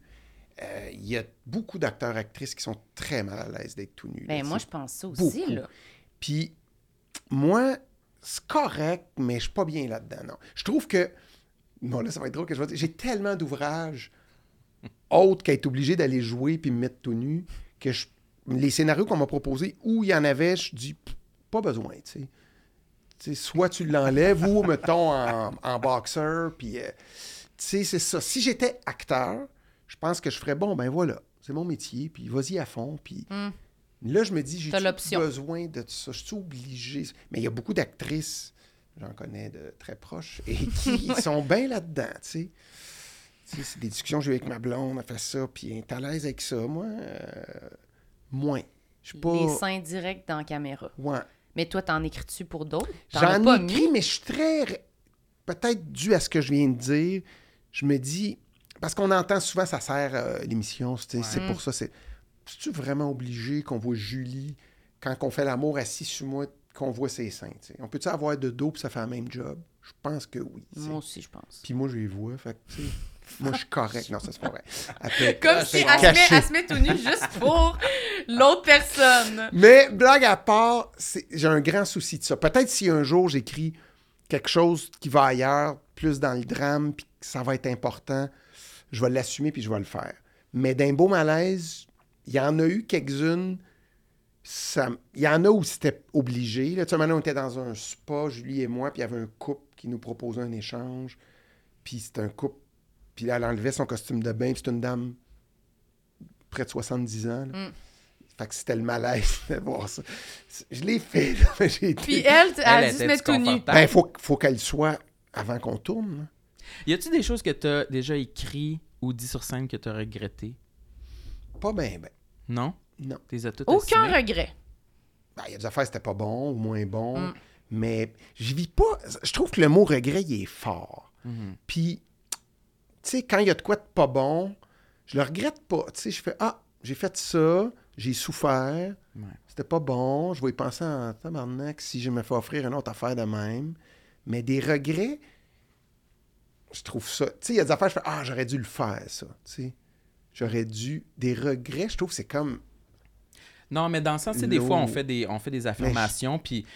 euh, il y a beaucoup d'acteurs-actrices qui sont très mal à l'aise d'être tout nus. Ben, moi, je pense ça aussi, Beaucoup. là. Puis moi, c'est correct, mais je suis pas bien là-dedans, non. Je trouve que, bon, là, ça va être drôle que je vais dire, j'ai tellement d'ouvrages autres qu'à être obligé d'aller jouer puis me mettre tout nu, que je- les scénarios qu'on m'a proposés, où il y en avait, je dis, pas besoin, tu sais. Soit tu l'enlèves ou, mettons, en, en boxeur, puis, euh, tu sais, c'est ça. Si j'étais acteur, je pense que je ferais, bon, ben voilà, c'est mon métier, puis vas-y à fond, puis... Hmm. Là, je me dis, j'ai besoin de ça? Je suis obligé. Mais il y a beaucoup d'actrices, j'en connais de très proches, et qui [LAUGHS] sont bien là-dedans, tu sais. C'est des discussions que j'ai eues avec ma blonde, elle fait ça, puis elle est à l'aise avec ça. Moi, euh, moins. Je suis pas. Les seins directs dans la caméra. Ouais. Mais toi, t'en écris-tu pour d'autres? J'en ai écrit, mis? mais je suis très. Peut-être dû à ce que je viens de dire, je me dis. Parce qu'on entend souvent, ça sert euh, l'émission, c'est pour ça. C'est tu vraiment obligé qu'on voit Julie, quand on fait l'amour assis sur moi, qu'on voit ses seins? On peut-tu avoir de dos puis ça fait le même job? Je pense que oui. Moi aussi, je pense. Puis moi, je les vois, fait que, moi, je suis correct. Non, ça, c'est pas vrai. Après- [LAUGHS] Comme si c'est elle se, met, elle se met tout nu juste pour l'autre personne. Mais blague à part, c'est- j'ai un grand souci de ça. Peut-être si un jour j'écris quelque chose qui va ailleurs, plus dans le drame, puis que ça va être important, je vais l'assumer puis je vais le faire. Mais d'un beau malaise, il y en a eu quelques-unes. ça- Il y en a où c'était obligé. Là, tu sais, maintenant, on était dans un spa, Julie et moi, puis il y avait un couple qui nous proposait un échange. Puis c'était un couple. Puis là, elle enlevait son costume de bain, puis c'est une dame près de 70 ans. là. Mm. Fait que c'était le malaise de voir ça. Je l'ai fait, là, [LAUGHS] mais j'ai été... Puis elle, elle, a dû se mettre tout nu. Ben, faut, faut qu'elle soit avant qu'on tourne. là. Y a-tu des choses que t'as déjà écrit ou dit sur scène que t'as regretté? Pas bien, ben. Non? Non. T'es as toutes Aucun regret. Ben, il y a des affaires, c'était pas bon ou moins bon. Mm. Mais je vis pas. Je trouve que le mot regret, il est fort. Mhm. Puis, tu sais, quand il y a de quoi de pas bon, je le regrette pas. Tu sais, je fais Ah, j'ai fait ça, j'ai souffert, Ouais. c'était pas bon, je vais y penser en tabarnak si je me fais offrir une autre affaire de même. Mais des regrets, je trouve ça. Tu sais, il y a des affaires, je fais Ah, j'aurais dû le faire, ça. Tu sais, j'aurais dû. Des regrets, je trouve que c'est comme. Non, mais dans le sens, c'est des fois, on fait des, on fait des affirmations, puis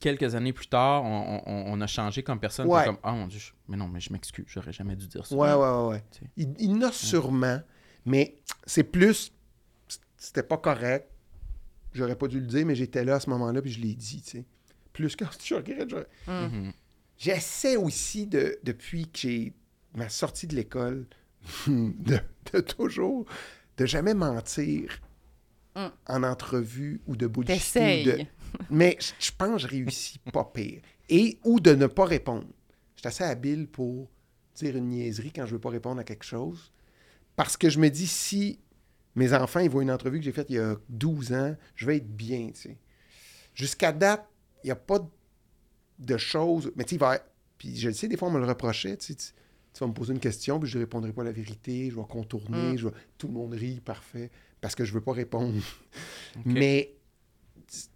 quelques années plus tard, on, on- on a changé comme personne. Ouais. comme, ah mon Dieu, je- mais non, mais je m'excuse, j'aurais jamais dû dire ça. Ouais, ouais, ouais. ouais. Tu sais. Il, il y en a sûrement, mais c'est plus. C'était pas correct. J'aurais pas dû le dire, mais j'étais là à ce moment-là, puis je l'ai dit, [LAUGHS] tu sais. Plus que je regrette, j'aurais- Mhm. J'essaie aussi, de, depuis que j'ai ma sortie de l'école, [LAUGHS] de, de toujours, de jamais mentir Mm. en entrevue ou de T'essayes. de- [LAUGHS] Mais je, pense que je réussis pas pire. Et ou de ne pas répondre. Je suis assez habile pour dire une niaiserie quand je veux pas répondre à quelque chose. Parce que je me dis, si mes enfants ils voient une entrevue que j'ai faite il y a 12 ans, je vais être bien. Jusqu'à date, il n'y a pas de choses. Mais tu sais, il va. Puis je le sais, des fois, on me le reprochait. Tu, sais, tu- tu vas me poser une question, puis je ne répondrai pas la vérité, je vais contourner, Mm. je vais- tout le monde rit, parfait, parce que je ne veux pas répondre. Mais.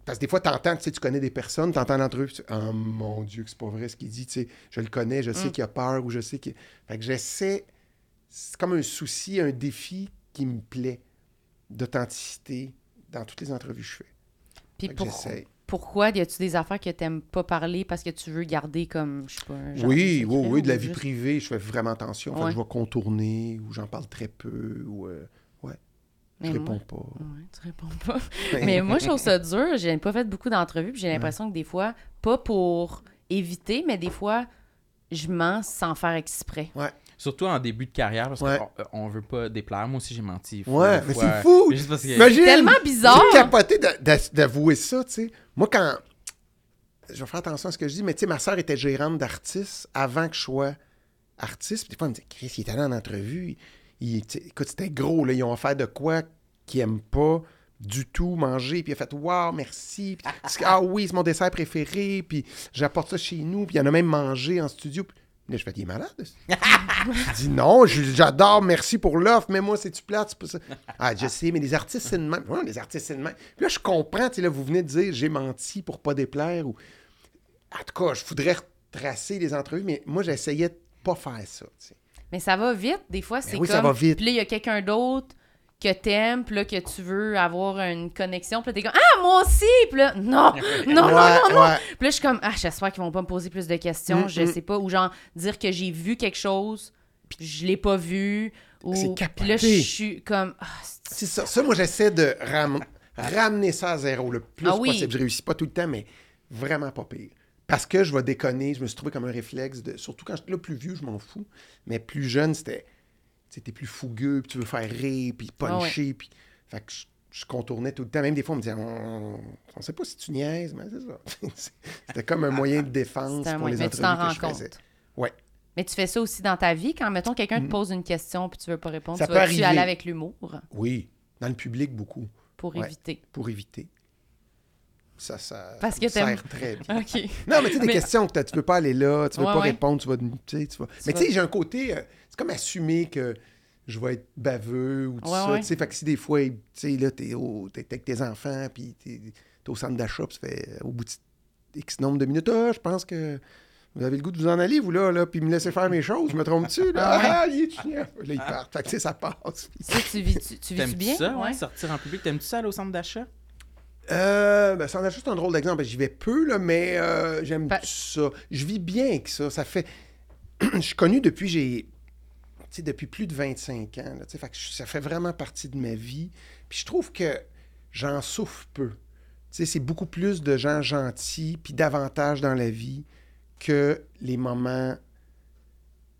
Parce que des fois, tu entends, tu sais, tu connais des personnes, tu entends l'entrevue, tu Oh mon Dieu, que c'est pas vrai ce qu'il dit, tu sais, je le connais, je sais Mm. qu'il a peur ou je sais qu'il. Fait que j'essaie. C'est comme un souci, un défi qui me plaît d'authenticité dans toutes les entrevues que je fais. Puis pour- pourquoi y a-tu des affaires que t'aimes pas parler parce que tu veux garder comme, je sais pas, un genre Oui, de oui, oui, de la vie juste- privée, je fais vraiment attention. Fait que Ouais. je vais contourner ou j'en parle très peu ou euh, je Mais réponds moi- pas. Ouais, tu réponds pas. [LAUGHS] Mais moi, je trouve ça dur. J'ai pas fait beaucoup d'entrevues, puis j'ai l'impression que des fois, pas pour éviter, mais des fois, je mens sans faire exprès. Surtout en début de carrière, parce Ouais. qu'on on veut pas déplaire. Moi aussi, j'ai menti. Ouais, mais c'est fou! Mais [LAUGHS] juste parce que- Imagine! Tellement bizarre! J'ai capoté de- de- d'avouer ça, tu sais. Moi, quand. Je vais faire attention à ce que je dis, mais tu sais, ma soeur était gérante d'artistes avant que je sois artiste. Puis des fois, elle me dit Chris, il est allé en entrevue. Écoute, c'était gros, là. Ils ont offert de quoi qu'ils n'aiment pas du tout manger. Puis il a fait Waouh, merci. Ah oui, c'est mon dessert préféré. Puis j'apporte ça chez nous. Puis il en a même mangé en studio. Je fais Il est malade. je dis Non, j'adore, merci pour l'offre. Mais moi, c'est-tu plate? c'est pas ça. Ah, je sais, mais les artistes, c'est de même. Les artistes. Puis là, je comprends. Tu sais, là, vous venez de dire J'ai menti pour pas déplaire. Ou... En tout cas, je voudrais retracer les entrevues, mais moi, j'essayais de pas faire ça. Mais ça va vite, des fois, c'est oui, comme... ça va vite. Puis là, il y a quelqu'un d'autre que t'aimes, puis là, que tu veux avoir une connexion, puis là, t'es comme « Ah, moi aussi! » Puis là, « Non! [LAUGHS] Non, non, Ouais, non, non! ouais. Puis là, je suis comme « Ah, j'espère qu'ils vont pas me poser plus de questions, Mm, je mm. sais pas. » Ou genre, dire que j'ai vu quelque chose, puis je l'ai pas vu. Ou... C'est Puis là, je suis comme « Ah, c'est- C'est ça. Ça, moi, j'essaie de ram- ramener ça à zéro le plus Ah oui. possible. Je réussis pas tout le temps, mais vraiment pas pire. Parce que je vais déconner, je me suis trouvé comme un réflexe de. Surtout quand j'étais là plus vieux, je m'en fous. Mais plus jeune, c'était. T'es plus fougueux, puis tu veux faire rire, puis puncher, puis. Fait que je, je contournais tout le temps. Même des fois, on me disait, on, on sait pas si tu niaises, mais c'est ça. [LAUGHS] c'était comme un moyen de défense pour moyen. les Mais tu t'en entrevues rends que je faisais. compte. Ouais. Mais tu fais ça aussi dans ta vie quand, mettons, quelqu'un te pose une question puis tu veux pas répondre, Ça tu vas-tu aller avec l'humour? Oui, dans le public, beaucoup, pour Ouais. éviter? pour éviter. Ça, ça Parce que sert très bien. Non, mais tu sais, des Mais- questions que tu peux pas aller là, tu veux Ouais, pas ouais. répondre, tu vas. Tu sais, tu vas... Mais tu sais, j'ai un côté. euh, c'est comme assumer que je vais être baveux ou tout Ouais, ça. ouais. Tu sais, fait que si des fois, tu sais, là, t'es, au- t'es avec tes enfants, puis t'es, t'es au centre d'achat, puis ça fait euh, au bout de X nombre de minutes, ah, je pense que. Vous avez le goût de vous en aller, vous, là, là puis me laisser faire mes choses. Je me trompe-tu, là? Ah ouais. Ah, il est chien. Là, ils partent. Fait que, tu sais, ça passe. Ça, tu vis, tu, tu vis bien? ça, ouais, sortir en public? T'aimes-tu ça aller au centre d'achat? Euh, ben, centre d'achat, c'est un drôle d'exemple. J'y vais peu, là, mais euh, j'aime ça. Je vis bien avec ça. Ça fait. [CLEARS THROAT] je suis connu depuis j'ai. tu sais, depuis plus de 25 ans. Là, tu sais, fait que ça fait vraiment partie de ma vie. Puis je trouve que j'en souffre peu. Tu sais, c'est beaucoup plus de gens gentils, puis davantage dans la vie que les moments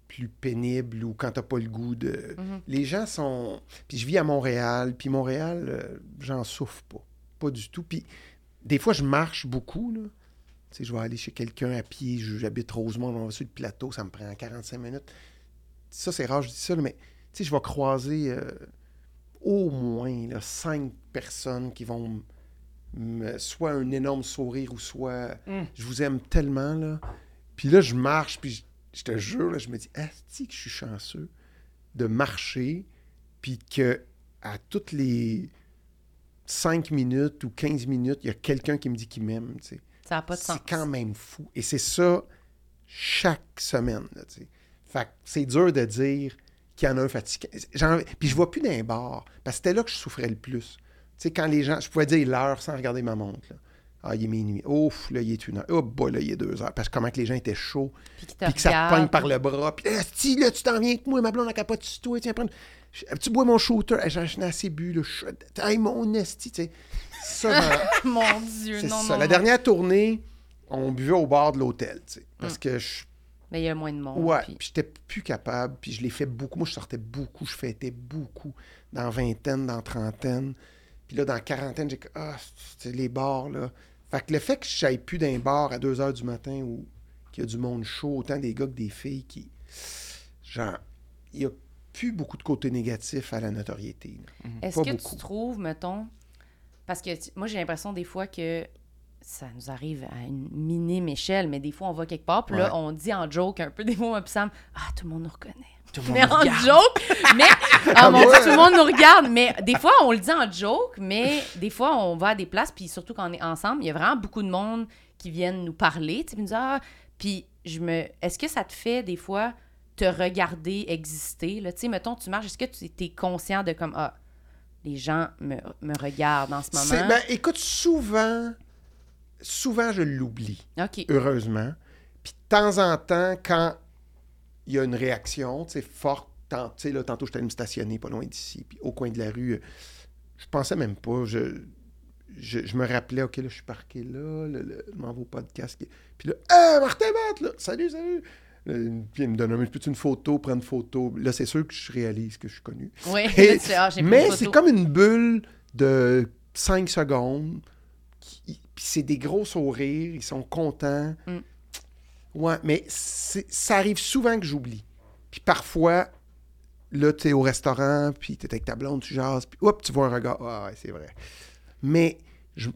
plus pénibles ou quand t'as pas le goût de. Mhm. Les gens sont. Puis je vis à Montréal, puis Montréal, euh, j'en souffre pas. Pas du tout. Puis des fois, je marche beaucoup, là. Tu sais, je vais aller chez quelqu'un à pied, j'habite Rosemont, on va sur le plateau, ça me prend 45 minutes. Ça, c'est rare, je dis ça, là, mais tu sais, je vais croiser euh, au moins là, cinq personnes qui vont me- soit un énorme sourire ou soit Mm. je vous aime tellement, là. Puis là, je marche, puis je, je te jure, là, je me dis, asti que je suis chanceux de marcher, puis que à toutes les 5 minutes ou 15 minutes, il y a quelqu'un qui me dit qu'il m'aime, tu sais. Ça n'a pas de sens. C'est quand même fou. Et c'est ça chaque semaine. Là, tu sais. fait c'est dur de dire qu'il y en a un fatigué. Puis je vois plus d'un bar. Parce que c'était là que je souffrais le plus. Tu sais, quand les gens. Je pouvais dire l'heure sans regarder ma montre. là. Ah, il est minuit. Ouf, là, il est une heure. Oh, boy, là, il est deux heures. Parce que comment que les gens étaient chauds. Puis que ça te pogne par le bras. Puis, si, là, tu t'en viens avec moi, ma blonde a capote sur toi. Tiens, prends. Tu bois mon shooter. Hey, J'en ai assez bu. Là. Je- Hey, mon esti, tu sais. Ça, dans- [LAUGHS] Mon Dieu, non, ça. non, La non. dernière tournée, on buvait au bar de l'hôtel, tu sais. Parce que je. Mais il y a moins de monde. Ouais, puis- j'étais plus capable, puis je l'ai fait beaucoup. Moi, je sortais beaucoup, je fêtais beaucoup. Dans vingtaine, dans trentaine. Puis là, dans quarantaine, j'ai. Ah, c'est les bars, là. Fait que le fait que j'aille plus d'un bar à 2 h du matin où qu'il y a du monde chaud, autant des gars que des filles qui. Genre, il y a plus beaucoup de côté négatif à la notoriété. là. Est-ce que beaucoup. tu trouves, mettons, parce que moi j'ai l'impression des fois que ça nous arrive à une minime échelle, mais des fois on va quelque part, puis là on dit en joke un peu des fois, moi puis Sam, ah tout le monde nous reconnaît. Tout le monde Mais nous en regarde. joke, mais [LAUGHS] ah mon ouais. Dieu, tout le monde nous regarde, mais des fois on le dit en joke, mais des fois on va à des places, puis surtout quand on est ensemble, il y a vraiment beaucoup de monde qui viennent nous parler, tu sais, puis nous dire ah, puis je me, est-ce que ça te fait des fois te regarder exister tu sais, mettons tu marches, est-ce que tu es conscient de comme ah les gens me, me regardent en ce moment? ben, écoute, souvent, souvent, je l'oublie. OK. heureusement. Puis de temps en temps, quand il y a une réaction, tu sais, forte, tant- tu sais, là, tantôt, j'étais allé me stationner pas loin d'ici, puis au coin de la rue, euh, je pensais même pas, je, je, je me rappelais, OK, là, je suis parqué là, le, le, je m'en vais au podcast. Puis là, « Ah, Martin Matt, là! Salut, salut! » Puis il me donne un peu une photo, prendre une photo. Là, c'est sûr que je réalise que je suis connu. Oui, [LAUGHS] Et- ah, Mais c'est comme une bulle de 5 secondes. qui- Puis c'est des gros sourires, ils sont contents. Mm. Ouais, mais ça arrive souvent que j'oublie. Puis parfois, là, tu es au restaurant, puis tu es avec ta blonde, tu jases, puis hop, tu vois un regard. Ah, ouais, c'est vrai. Mais je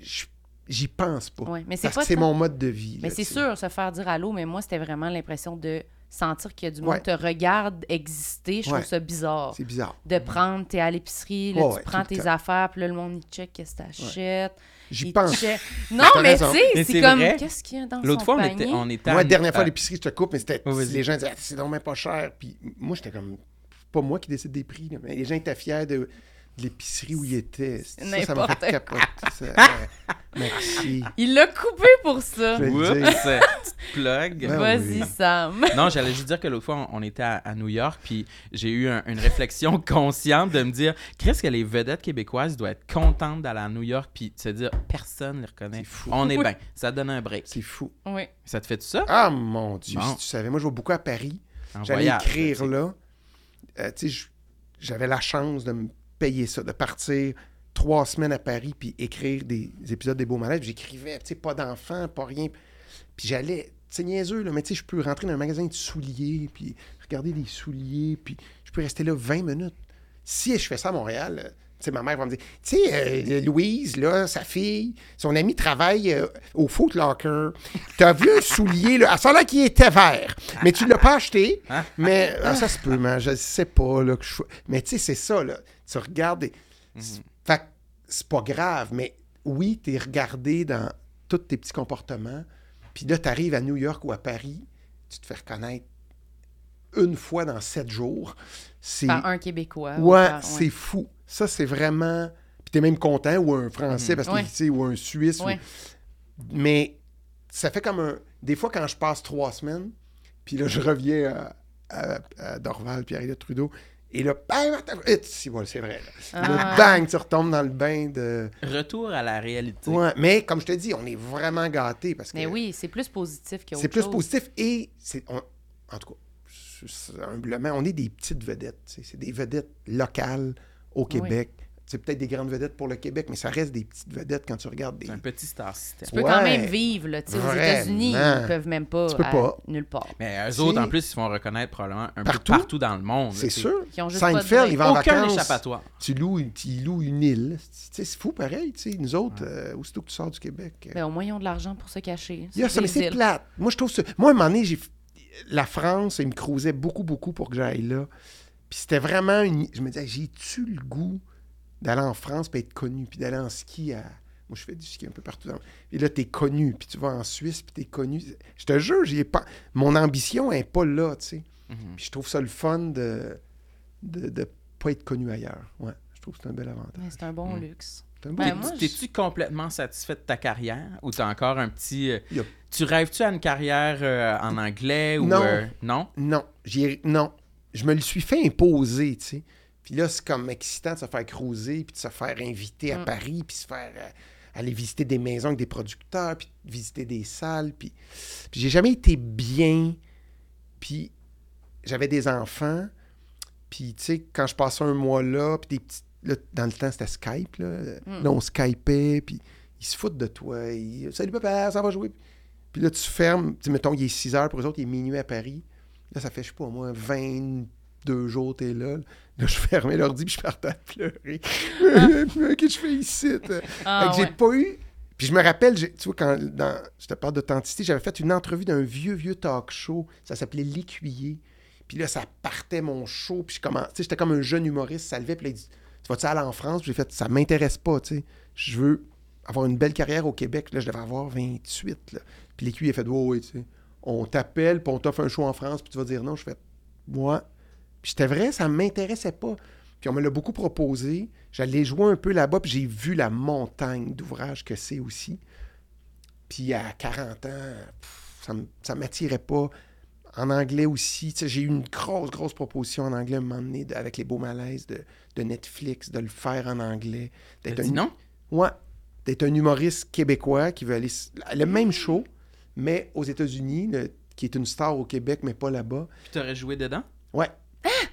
je- j'y pense pas. Ouais, mais c'est parce pas que c'est tant- mon mode de vie. Mais là, c'est sûr, se faire dire allô, mais moi, c'était vraiment l'impression de sentir qu'il y a du monde Ouais. te regarde exister. Je Ouais. trouve ça bizarre. C'est bizarre. De prendre, t'es à l'épicerie, là, Ouais, tu ouais, prends tes affaires, puis là, le monde, il check qu'est-ce que t'achètes. J'y pense. check- [LAUGHS] Non, mais tu sais, c'est c'est comme, vrai. qu'est-ce qu'il y a dans L'autre son fois, on était, on était Moi, à- dernière fois à l'épicerie, je te coupe, mais c'était les gens disaient Ah, c'est donc même pas cher. Puis moi, j'étais comme pas moi qui décide des prix. mais les gens étaient fiers de, de l'épicerie où ils étaient. Ça, ça m'a N'importe fait capoter. ça. Merci. Il l'a coupé pour ça. Oups, petite plug. Ben Vas-y, oui. Sam. [LAUGHS] Non, j'allais juste dire que l'autre fois, on, était à, à New York, puis j'ai eu un- une réflexion [LAUGHS] consciente de me dire qu'est-ce que les vedettes québécoises doivent être contentes d'aller à New York, puis de se dire personne ne les reconnaît. C'est fou. On est Oui. bien. Ça donne un break. C'est fou. Oui. Ça te fait ça? Ah mon Dieu, Bon. si tu savais. Moi, je vais beaucoup à Paris. En J'allais écrire là. Euh, tu sais, je- j'avais la chance de me payer ça, de partir trois semaines à Paris puis écrire des, des épisodes des Beaux Malaises. J'écrivais, tu sais, pas d'enfants, pas rien. Puis j'allais c'est niaiseux, là, mais tu sais, je peux rentrer dans un magasin de souliers, puis regarder des souliers, puis je peux rester là 20 minutes. Si je fais ça à Montréal, euh, tu sais, ma mère va me dire, tu sais, euh, Louise, là, sa fille, son amie travaille euh, au Foot Locker. T'as vu un soulier, là, à ça là qui était vert, mais tu l'as pas acheté. Mais ah, ça se peut, mais je sais pas, là, que je... Mais tu sais, c'est ça, là. Tu regardes... des- Fait que c'est pas grave, mais oui, t'es regardé dans tous tes petits comportements. Puis là, t'arrives à New York ou à Paris, tu te fais reconnaître une fois dans sept jours. C'est... Par un Québécois. ou Ouais, par- c'est fou. Ça, c'est vraiment. Puis t'es même content, ou un Français, parce que, Ouais. tu sais, ou un Suisse. ou-. Mais ça fait comme un. Des fois, quand je passe trois semaines, puis là, je reviens à, à- à Dorval, puis à Trudeau, et là, bang, si, voilà, c'est vrai. Là. Ah. bang, tu retombes dans le bain de. Retour à la réalité. Ouais, mais comme je te dis, on est vraiment gâtés parce que Mais oui, c'est plus positif que c'est plus positif et c'est. on- en tout cas, humblement, on est des petites vedettes. C'est des vedettes locales au Québec. C'est peut-être des grandes vedettes pour le Québec, mais ça reste des petites vedettes quand tu regardes des. C'est un petit star system. Tu peux Ouais. quand même vivre, là. Tu sais, aux. États-Unis, ils peuvent même pas. Tu peux à- pas. Nulle part. Mais eux autres, en plus, ils se font reconnaître probablement un Partout. peu partout dans le monde. C'est sûr. Qui ont juste Seinfeld, break. il va en Aucun vacances. échappatoire. Tu loues, tu loues une île. C'est fou pareil. tu sais, Nous autres, euh, aussitôt que tu sors du Québec. euh, Ben, au moins, ils ont de l'argent pour se cacher. Ça, mais c'est plate. Moi, je trouve ça. Moi, à un moment donné, j'ai. La France, il me crousait beaucoup, beaucoup pour que j'aille là. Puis c'était vraiment une. Je me disais, j'ai-tu le goût d'aller en France puis être connu, puis d'aller en ski à. Moi, je fais du ski un peu partout. Dans... Et là, t'es connu, puis tu vas en Suisse, puis t'es connu. Je te jure, j'y ai pas. Mon ambition n'est pas là, tu sais. Mhm. Puis je trouve ça le fun de de, de pas être connu ailleurs. Ouais, je trouve que c'est un bel avantage. C'est un bon Mm. luxe. C'est un beau- Ben, T'es-tu complètement satisfait de ta carrière ou t'as encore un petit. euh, Tu rêves-tu à une carrière euh, en anglais ou. Non. euh, non? Non, j'y ai- non. Je me le suis fait imposer, tu sais. Puis là, c'est comme excitant de se faire cruiser, puis de se faire inviter à mm. Paris, puis se faire euh, aller visiter des maisons avec des producteurs, puis visiter des salles. Puis, puis j'ai jamais été bien. Puis j'avais des enfants. Puis, tu sais, quand je passais un mois là, puis des petites. Là, dans le temps, c'était Skype. Là. Mm. Là on Skypait, puis ils se foutent de toi. Ils, Salut papa, ça va jouer. Puis là, tu fermes. Tu mettons, il est 6 h pour les autres, il est minuit à Paris. Là, ça fait, je sais pas, au moins 20 deux jours, t'es là. Là, je fermais l'ordi puis je partais à pleurer. Ah. [LAUGHS] Que je fais ici? Ah, j'ai pas eu. Puis je me rappelle, tu vois, quand dans, je te parle d'authenticité, j'avais fait une entrevue d'un vieux, vieux talk show. Ça s'appelait L'écuyer. Puis là, ça partait mon show. Puis j'étais comme un jeune humoriste, ça levait. Puis là, il dit Tu vas-tu aller en France? J'ai fait Ça m'intéresse pas, tu sais. Je veux avoir une belle carrière au Québec. Là, je devais avoir 28. Là. Puis l'écuyer a fait Ouais, ouais, tu. On t'appelle, puis on t'offre un show en France, puis tu vas dire non. Je fais Moi. Puis c'était vrai, ça m'intéressait pas. Puis on me l'a beaucoup proposé. J'allais jouer un peu là-bas, puis j'ai vu la montagne d'ouvrages que c'est aussi. Puis à 40 ans, pff, ça ça m'attirait pas. En anglais aussi, j'ai eu une grosse, grosse proposition en anglais à un moment donné de- avec les beaux malaises de, de Netflix, de le faire en anglais. D'être dit un- non? Ouais. D'être un humoriste québécois qui veut aller. Le même show, mais aux États-Unis, qui est une star au Québec, mais pas là-bas. Puis t'aurais joué dedans? Ouais.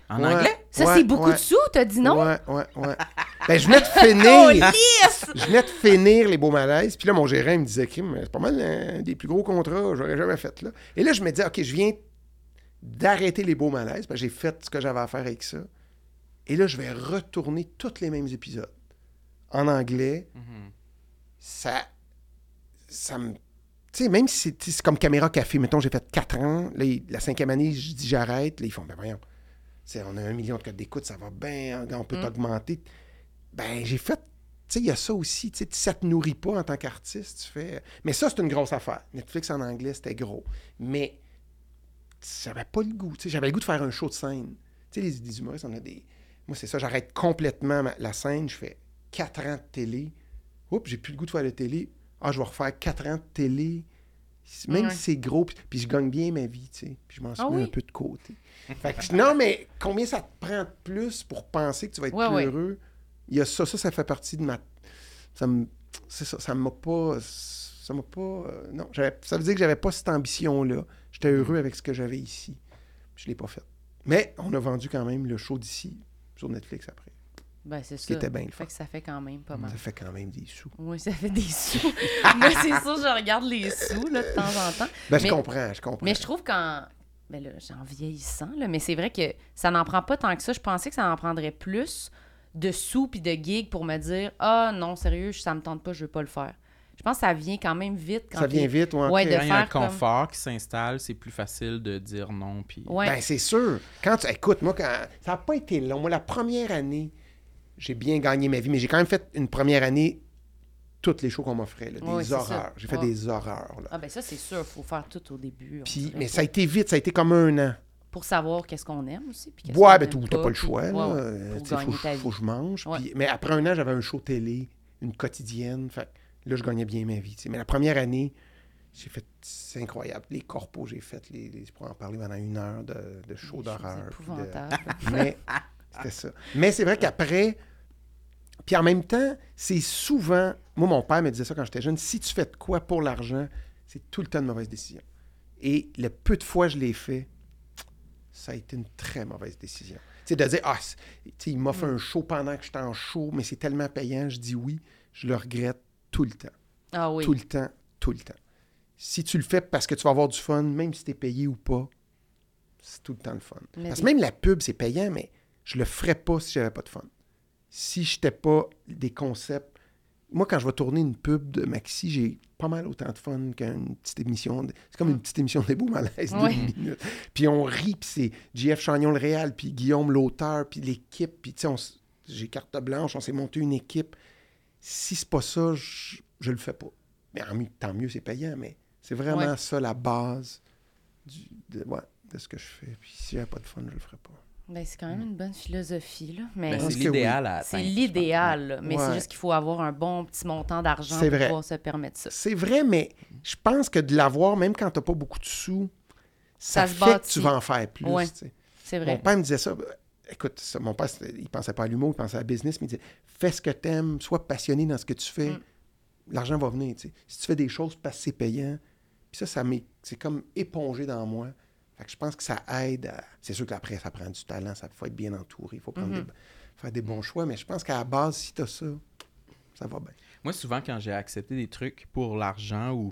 En Ouais. anglais? Ça, Ouais, c'est beaucoup ouais. de sous, t'as dit non? Ouais, ouais, ouais. [LAUGHS] ben, je venais de finir. je venais de finir les beaux malaises. Puis là, mon gérant il me disait, Crime, c'est pas mal un des plus gros contrats que j'aurais jamais fait là. Et là, je me disais, OK, je viens d'arrêter les beaux malaises. que j'ai fait ce que j'avais à faire avec ça. Et là, je vais retourner tous les mêmes épisodes. En anglais, Mhm. ça. Ça me. Tu sais, même si c'est- comme caméra café, mettons, j'ai fait 4 ans, là, la cinquième année, je dis j'arrête, là, ils font, ben voyons, on a un million de codes d'écoute, ça va bien, on peut Mm. t'augmenter. Ben, j'ai fait, tu sais, il y a ça aussi, tu sais, ça te nourrit pas en tant qu'artiste, tu fais... Mais ça, c'est une grosse affaire. Netflix en anglais, c'était gros. Mais j'avais pas le goût, tu sais, j'avais le goût de faire un show de scène. Tu sais, les, les humoristes, on a des... Moi, c'est ça, j'arrête complètement ma- la scène, je fais 4 ans de télé. Oups, j'ai plus le goût de faire de télé. Ah, je vais refaire 4 ans de télé. Même si c'est gros, puis, je gagne bien ma vie, tu sais. Puis je m'en suis Ah mis oui? un peu de côté. Fait que, non, mais combien ça te prend de plus pour penser que tu vas être Ouais, plus ouais. heureux? Il y a ça, ça, ça fait partie de ma... Ça me... C'est ça, ça m'a pas... Ça m'a pas... euh, non, ça veut dire que j'avais pas cette ambition-là. J'étais heureux avec ce que j'avais ici. Je l'ai pas fait. Mais on a vendu quand même le show d'ici sur Netflix après. Ben, c'est Ce ça. était bien le Fait que ça fait quand même pas mal. Ça fait quand même des sous. Oui, ça fait des sous. [LAUGHS] Moi, c'est sûr, je regarde les sous, là, de temps en temps. Ben, je Mais- comprends, je comprends. Mais je trouve qu'en. Ben là, en vieillissant, là, mais c'est vrai que ça n'en prend pas tant que ça. Je pensais que ça en prendrait plus de sous puis de gigs pour me dire Ah non, sérieux, ça me tente pas, je veux pas le faire. Je pense que ça vient quand même vite. Quand Ça vient vite, ouais. De Quand il y a un faire comme- confort qui s'installe, c'est plus facile de dire non. Puis... Ouais. Ben, c'est sûr. Quand tu... Écoute, moi, quand... ça n'a pas été long. Moi, la première année, j'ai bien gagné ma vie, mais j'ai quand même fait une première année toutes les shows qu'on m'offrait, là, des horreurs. J'ai fait Ouais. des horreurs. Là. Ah ben ça, c'est sûr, il faut faire tout au début. Puis, mais ça a été vite, ça a été comme un an. Pour savoir qu'est-ce qu'on aime aussi. Puis Ouais, ben, t'as pas le choix. ouais, Euh, tu faut, que je mange. Puis- mais après un an, j'avais un show télé, une quotidienne. Fait là, je gagnais bien ma vie. tu. Mais la première année, j'ai fait. C'est incroyable. Les corpos, j'ai fait. Les, les- je pourrais en parler pendant une heure de, de show d'horreur. de-. [LAUGHS] Mais c'était ça. Mais c'est vrai qu'après. Puis en même temps, c'est souvent. Moi, mon père me disait ça quand j'étais jeune. Si tu fais de quoi pour l'argent, c'est tout le temps une mauvaise décision. Et le peu de fois que je l'ai fait, ça a été une très mauvaise décision. Tu sais, de dire, ah, c'est- tu sais, il m'a fait un show pendant que j'étais en show, mais c'est tellement payant, je dis oui, je le regrette tout le temps. Ah oui. Tout le temps, tout le temps. Si tu le fais parce que tu vas avoir du fun, même si tu es payé ou pas, c'est tout le temps le fun. Mais parce que même la pub, c'est payant, mais je le ferais pas si j'avais pas de fun. Si je n'étais pas des concepts. Moi, quand je vais tourner une pub de Maxi, j'ai pas mal autant de fun qu'une petite émission. de- C'est comme une petite émission des beaux malaises Ouais. d'une minute. Puis on rit, puis c'est JF Chagnon le réal, puis Guillaume l'auteur, puis l'équipe. Puis tu sais, s- j'ai carte blanche, on s'est monté une équipe. Si c'est pas ça, je, je le fais pas. Mais tant mieux, c'est payant, mais c'est vraiment Ouais. ça la base du- de, ouais, de ce que je fais. Puis si j'avais pas de fun, je le ferais pas. Ben, c'est quand même une bonne philosophie, là. Mais Ben, c'est oui. l'idéal à c'est atteindre, l'idéal, là. mais Ouais. c'est juste qu'il faut avoir un bon petit montant d'argent C'est pour vrai. pouvoir se permettre ça. C'est vrai, mais je pense que de l'avoir, même quand t'as pas beaucoup de sous, ça, Ça se fait que tu vas en faire plus. Ouais. C'est Mon vrai. père me disait ça. ben, Écoute, ça, mon père, il pensait pas à l'humour, il pensait à la business, mais il disait fais ce que t'aimes, sois passionné dans ce que tu fais, Mm. l'argent va venir. Si tu fais des choses parce que c'est payant, puis ça, ça m'est- c'est comme épongé dans moi. Fait que je pense que ça aide à. C'est sûr qu'après, ça prend du talent, ça faut être bien entouré, il faut prendre des- faire des bons choix, mais je pense qu'à la base, si t'as ça, ça va bien. Moi, souvent, quand j'ai accepté des trucs pour l'argent ou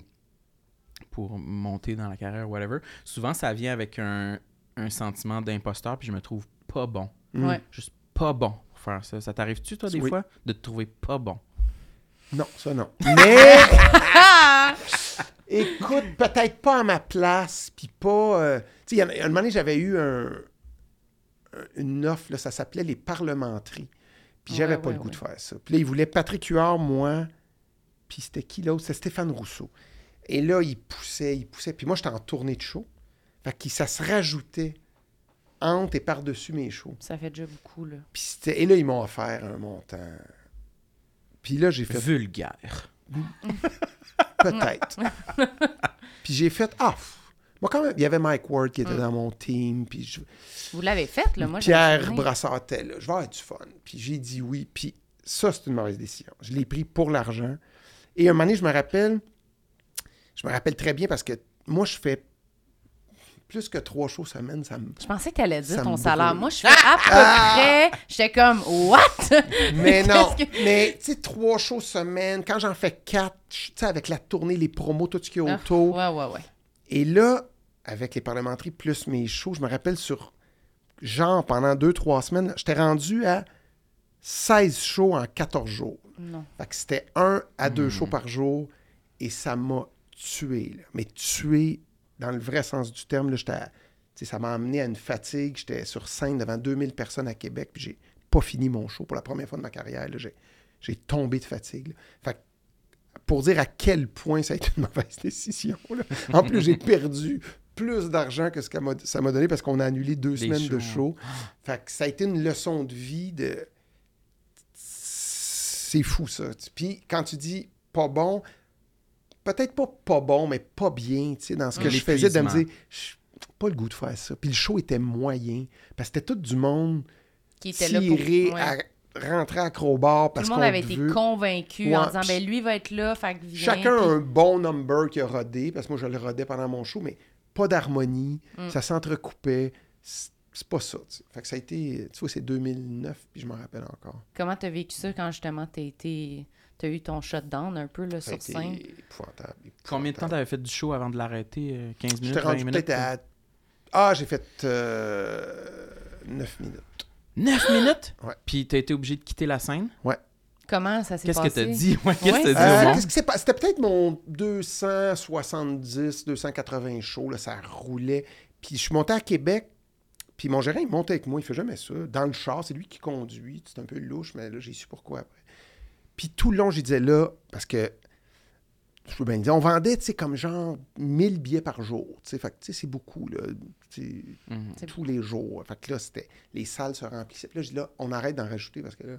pour monter dans la carrière, whatever, souvent, ça vient avec un, un sentiment d'imposteur, puis je me trouve pas bon. Mm. Ouais. Juste pas bon pour faire ça. Ça t'arrive-tu, toi, des Oui. fois, de te trouver pas bon? Non, ça non. Mais [LAUGHS] écoute, peut-être pas à ma place, puis pas. euh, tu sais, il y en a- un moment donné, j'avais eu un, un- une offre, là, ça s'appelait les parlementeries. Puis j'avais Ouais, pas ouais, le goût ouais. de faire ça. Puis là, ils voulaient Patrick Huard, moi, puis c'était qui l'autre? C'était Stéphane Rousseau. Et là, il poussait, il poussait. Puis moi, j'étais en tournée de show. Fait que ça se rajoutait entre et par-dessus mes shows. Ça fait déjà beaucoup, là. Puis c'était- et là, ils m'ont offert un montant. Puis là, j'ai fait Vulgaire. [LAUGHS] [LAUGHS] Peut-être. [LAUGHS] puis j'ai fait, ah, pff. moi quand même, il y avait Mike Ward qui était Mm. dans mon team, puis je- Vous l'avez fait, là. Moi, Pierre. Brassard était là, je vais avoir du fun. Puis j'ai dit oui, puis ça, c'est une mauvaise décision. Je l'ai pris pour l'argent. Et un moment donné, je me rappelle, je me rappelle très bien parce que moi, je fais plus que trois shows semaine, ça me... Je pensais que t'allais dire ton salaire. Moi, je fais à peu près. J'étais comme, what? [LAUGHS] Mais [LAUGHS] non, que- mais tu sais, trois shows semaine, quand j'en fais quatre, tu sais, avec la tournée, les promos, tout ce qui est Ah, autour, Ouais, ouais, ouais. Et là, avec les parlementaires plus mes shows, je me rappelle sur genre pendant deux, trois semaines, j'étais rendu à 16 shows en 14 jours. Non. Fait que c'était un à deux Hmm. shows par jour et ça m'a tué. là. Mais tué dans le vrai sens du terme. Là, ça m'a amené à une fatigue. J'étais sur scène devant 2000 personnes à Québec puis j'ai pas fini mon show pour la première fois de ma carrière. là. J'ai, j'ai tombé de fatigue. là. Fait que pour dire à quel point ça a été une mauvaise décision. là. En plus, j'ai perdu plus d'argent que ce que ça m'a donné parce qu'on a annulé deux Des semaines de show. Fait que ça a été une leçon de vie de. C'est fou, ça. Puis quand tu dis pas bon, peut-être pas pas bon, mais pas bien, tu sais, dans ce que je faisais, de me dire, pas le goût de faire ça. Puis le show était moyen, parce que c'était tout du monde Qui était là pour. tiré ouais. à rentrer à crowbar Tout le monde avait été convaincu Ouais, en disant, ben lui va être là, fait que viens. Chacun a puis- un bon number qui a rodé, parce que moi, je le rodais pendant mon show, mais pas d'harmonie, Mm. ça s'entrecoupait. C'est pas ça. tu sais. Fait que ça a été, tu vois, c'est 2009, puis je m'en rappelle encore. Comment t'as vécu ça quand justement t'as été. T'as eu ton shutdown un peu là, sur scène? épouvantable. Combien de temps épouvantable. t'avais fait du show avant de l'arrêter euh, 15 minutes, J'étais 20 rendu minutes peut-être à. Ah, j'ai fait euh, 9 minutes. 9 minutes? Ouais. Puis t'as été obligé de quitter la scène? Comment ça s'est Qu'est-ce passé? que t'as dit? Ouais, Qu'est-ce Ouais, que t'as dit Euh, au monde? qu'est-ce qui s'est passé? C'était peut-être mon 270, 280 show, là, ça roulait. Puis je suis monté à Québec, puis mon gérant, il montait avec moi, il fait jamais ça. Dans le char, c'est lui qui conduit, c'est un peu louche, mais là, j'ai su pourquoi après. Puis tout le long, je disais là, parce que, je peux bien le dire, on vendait, tu sais, comme genre 1000 billets par jour, tu sais, fait que, tu sais, c'est beaucoup, là, Mhm. C'est tous les jours. Fait que là, c'était, les salles se remplissaient. Puis là, je dis là, on arrête d'en rajouter parce que là,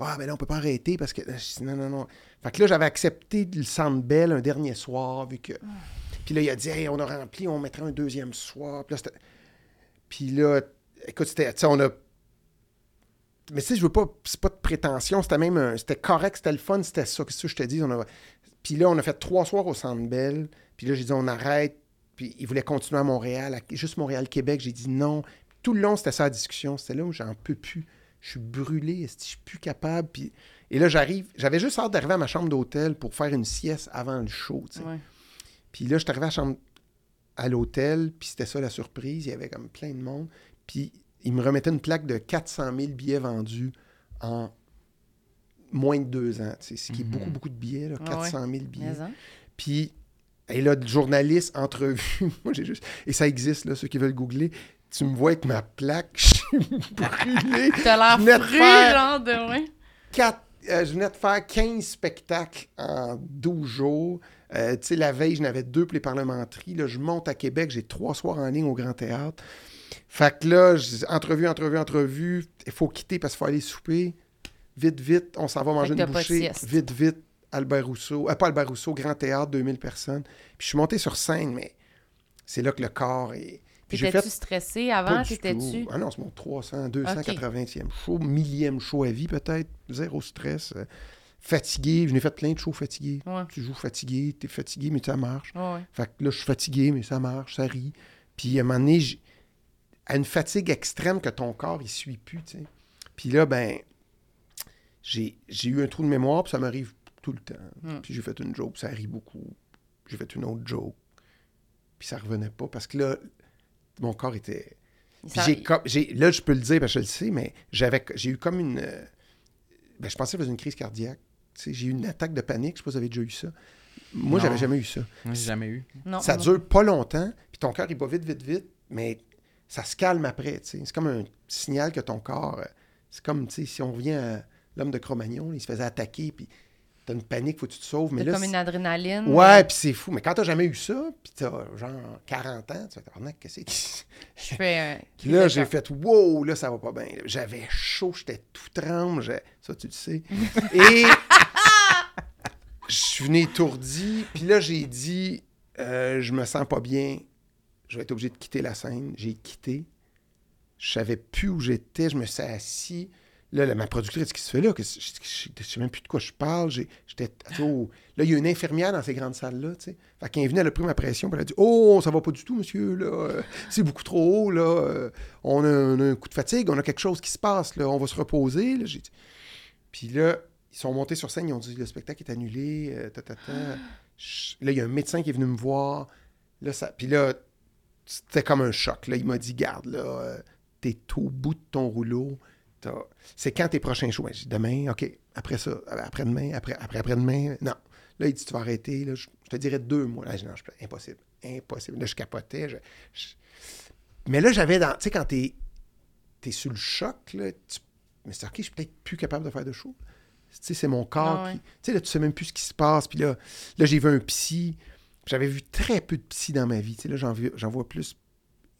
ah, mais là, on peut pas arrêter parce que, là, je dis, non, non, non. Fait que là, j'avais accepté le Centre Bell un dernier soir, vu que. Puis là, il a dit, hey, on a rempli, on mettrait un deuxième soir. Puis là, c'était- Puis là, écoute, c'était, tu sais, on a. Mais sais, je veux pas, c'est pas de prétention, c'était même, un- c'était correct, c'était le fun, c'était ça, qu'est-ce que je te dis, on a... Puis là, on a fait trois soirs au Centre Bell, puis là, j'ai dit, on arrête, puis il voulait continuer à Montréal, à- juste Montréal-Québec, j'ai dit non. Tout le long, c'était ça la discussion, c'était là où j'en peux plus, je suis brûlé, je suis plus capable, puis... Et là, j'arrive, j'avais juste hâte d'arriver à ma chambre d'hôtel pour faire une sieste avant le show, tu sais. Ouais. Puis là, je suis arrivé à, chambre, à l'hôtel, puis c'était ça la surprise. Il y avait comme plein de monde. Puis il me remettait une plaque de 400 000 billets vendus en moins de deux ans. Ce qui est Mhm. beaucoup, beaucoup de billets, là, Ah 400 000 billets. Mais, hein? Puis, et là, le journaliste, entrevue, [LAUGHS] moi j'ai juste. Et ça existe, là, ceux qui veulent googler. Tu me vois avec ma plaque, [LAUGHS] je suis brûlé. [LAUGHS] T'as Je l'air de fru, genre de. Ouais. Quatre- euh, je venais de faire 15 spectacles en 12 jours. Euh, tu sais, la veille, j'en avais deux pour les parlementeries. Là, je monte à Québec, j'ai trois soirs en ligne au Grand Théâtre. Fait que là, entrevue, entrevue, entrevue. Il faut quitter parce qu'il faut aller souper. Vite, vite, on s'en va manger une bouchée. Vite, vite, Albert Rousseau. euh, pas Albert Rousseau, Grand Théâtre, 2000 personnes. Puis je suis monté sur scène, mais c'est là que le corps est. T'étais-tu fait stressé avant? T'étais-tu? Ah non, c'est mon 300, 280e show, millième show à vie peut-être, zéro stress. euh, fatigué, je n'ai fait plein de shows fatigués. Ouais. Tu joues fatigué, t'es fatigué, mais ça marche. Ouais. Fait que là, je suis fatigué, mais ça marche, ça rit. Puis à un moment donné, à une fatigue extrême que ton corps, il suit plus, tu sais. Puis là, ben, j'ai j'ai eu un trou de mémoire, puis ça m'arrive tout le temps. Mm. Puis j'ai fait une joke, puis ça rit beaucoup. J'ai fait une autre joke, puis ça revenait pas, parce que là, mon corps était... Puis Ça- j'ai comme- j'ai- là, je peux le dire, parce que je le sais, mais j'avais, j'ai eu comme une. ben, je pensais que c'était une crise cardiaque. J'ai eu une attaque de panique. Je sais pas si vous avez déjà eu ça. Moi, Non. j'avais jamais eu ça. Moi, j'ai jamais eu. Non, ça non. dure pas longtemps, puis ton cœur, il bat vite, vite, vite, mais ça se calme après. tu sais. C'est comme un signal que ton corps. euh, C'est comme, tu sais, si on revient à l'homme de Cro-Magnon, il se faisait attaquer, puis t'as une panique, faut que tu te sauves. Mais là, comme une adrénaline. Ouais, puis c'est fou. Mais quand t'as jamais eu ça, puis t'as genre 40 ans, tu vas te qu'est-ce que Je fais [LAUGHS] Là, j'ai fait wow, là, ça va pas bien. J'avais chaud, j'étais tout tremble. Ça, tu le sais. [LAUGHS] Et je suis venu étourdi. Puis là, j'ai dit, euh, je me sens pas bien. Je vais être obligé de quitter la scène. J'ai quitté. Je savais plus où j'étais. Je me suis assis. Là, là, ma productrice, qu'est-ce qui se fait là? Que Je, je, je sais même plus de quoi je parle. J'étais. [GASPS] oh. Là, il y a une infirmière dans ces grandes salles-là, tu sais. Fait qu'elle est venue, elle a pris ma pression, elle a dit Oh, ça va pas du tout, monsieur, là. Euh, C'est beaucoup trop haut, là. Euh, On a, un, un coup de fatigue, on a quelque chose qui se passe, là. On va se reposer. Là. Puis là, ils sont montés sur scène, ils ont dit Le spectacle est annulé, euh, ta, ta, ta. [GASPS] Ch- Là, il y a un médecin qui est venu me voir. Là, ça... Puis là, c'était comme un choc. Là, il m'a dit Garde, là, euh, t'es au bout de ton rouleau. C'est quand tes prochains shows? Ben, j'ai dit, demain, OK. Après ça, après-demain, après, après, après-demain. Non. Là, il dit, tu vas arrêter. Là, je, je te dirais deux mois. Là, j'ai dit, non, je impossible. Impossible. Là, je capotais. je- je- Mais là, j'avais dans. Tu sais, quand t'es es sur le choc, là, tu... mais c'est OK, je suis peut-être plus capable de faire de show. Tu sais, c'est mon corps Ah ouais. qui. Tu sais, là, tu sais même plus ce qui se passe. Puis là, là j'ai vu un psy. J'avais vu très peu de psy dans ma vie. Tu sais, là, j'en vois plus.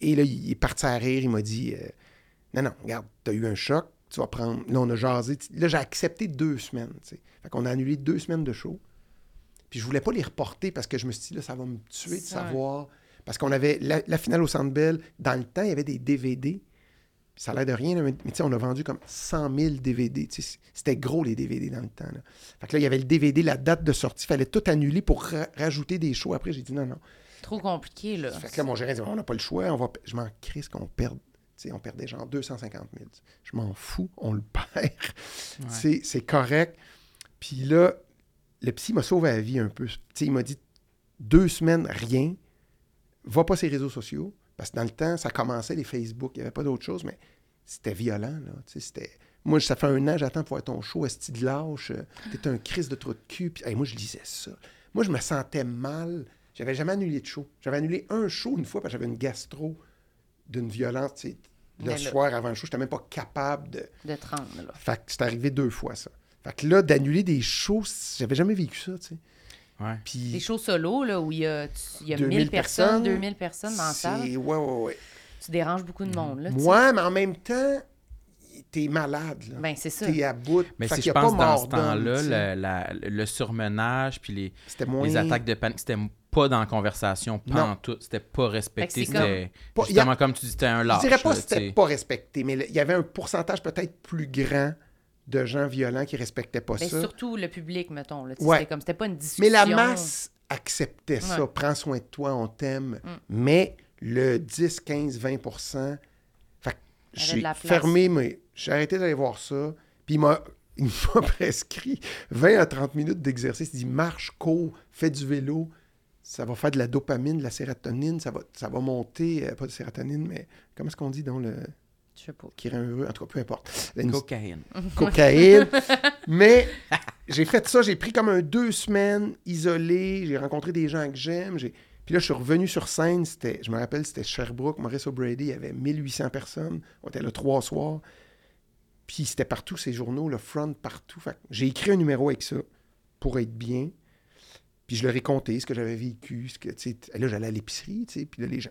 Et là, il est parti à rire. Il m'a dit euh, Non, non, regarde, t'as eu un choc. Tu vas prendre. Là, on a jasé. Là, j'ai accepté deux semaines. tu sais. Fait qu'on a annulé deux semaines de show. Puis je voulais pas les reporter parce que je me suis dit, là, ça va me tuer de savoir. Parce qu'on avait la, la finale au Centre Bell. Dans le temps, il y avait des DVD. Ça a l'air de rien, là, mais, mais tu sais, on a vendu comme 100 000 DVD. C'était gros, les DVD, dans le temps. Là. Fait que là, il y avait le DVD, la date de sortie. Il fallait tout annuler pour ra- rajouter des shows. Après, j'ai dit non, non. Trop compliqué, là. Fait que là, mon gérant dit on n'a pas le choix. On va... Je m'en crisse qu'on perde Tu sais, on perdait genre 250 000. Je m'en fous, on le [LAUGHS] perd. Ouais. C'est- C'est correct. Puis là, le psy m'a sauvé la vie un peu. Tu sais, il m'a dit deux semaines, rien. Va pas sur les réseaux sociaux. Parce que dans le temps, ça commençait les Facebook. Il n'y avait pas d'autre chose, mais c'était violent. Là. C'était... Moi, ça fait un an, j'attends pour voir ton show. Est-ce de lâche? T'es un crise de trou de cul. Puis, hey, moi, je lisais ça. Moi, je me sentais mal. J'avais jamais annulé de show. J'avais annulé un show une fois parce que j'avais une gastro d'une violence. Le là- soir avant le show, j'étais même pas capable de. De 30, là. Fait que c'est arrivé deux fois, ça. Fait que là, d'annuler des shows, j'avais jamais vécu ça, tu sais. Ouais. Des shows solo, là, où il y a, tu- il y a 2000 1000 personnes, personnes, 2000 personnes dans la salle. Ouais, ouais, ouais. Tu déranges beaucoup de monde, là. Moi, mais en même temps, t'es malade, là. Ben, c'est ça. T'es à bout. Mais Fait si je pense pas dans ce temps-là, le, surmenage puis les, moins. les attaques de panique, c'était pas dans la conversation, pas Non. en tout. C'était pas respecté. C'était a- justement comme tu dis, c'était un Je lâche. dirais pas que c'était pas respecté, mais il y avait un pourcentage peut-être plus grand de gens violents qui respectaient pas Mais ça. surtout le public, mettons. Là, Ouais. C'était comme, c'était pas une discussion. Mais la masse acceptait ça. Prends soin de toi, on t'aime. Mm. Mais le 10, 15, 20% fait j'ai fermé, mais j'ai arrêté d'aller voir ça. Puis il m'a, [LAUGHS] il m'a prescrit 20 à 30 minutes d'exercice. Il dit marche, cours, fais du vélo. Ça va faire de la dopamine, de la sérotonine. Ça va, ça va monter, euh, pas de sérotonine, mais comment est-ce qu'on dit dans le. Je sais pas. qui rend heureux? En tout cas, peu importe. La- Cocaïne. [LAUGHS] cocaïne. Mais j'ai fait ça, j'ai pris comme un deux semaines isolé, j'ai rencontré des gens que j'aime. j'ai- Puis là, je suis revenu sur scène, c'était, je me rappelle, c'était Sherbrooke, Maurice O'Brady, il y avait 1800 personnes. On était là trois soirs. Puis c'était partout, ces journaux, le front, partout. Fait que j'ai écrit un numéro avec ça pour être bien. Puis je leur ai compté ce que j'avais vécu. Ce que, tu sais, là, j'allais à l'épicerie, tu sais, puis là, les gens...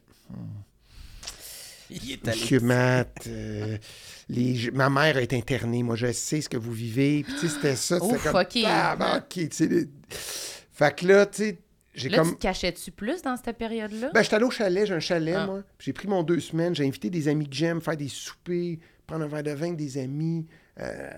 [LAUGHS] Il est allé. Monsieur Matt, euh, les- ma mère est internée, moi je sais ce que vous vivez. Puis tu sais, c'était ça. C'était Ouf, comme, ok. Ah, ok, tu sais. les- Fait que là, tu sais, j'ai Là, comme. tu te cachais-tu plus dans cette période-là? Ben, j'étais allé au chalet, j'ai un chalet, Ah. moi. J'ai pris mon deux semaines, j'ai invité des amis que j'aime, faire des soupers, prendre un verre de vin avec des amis. euh,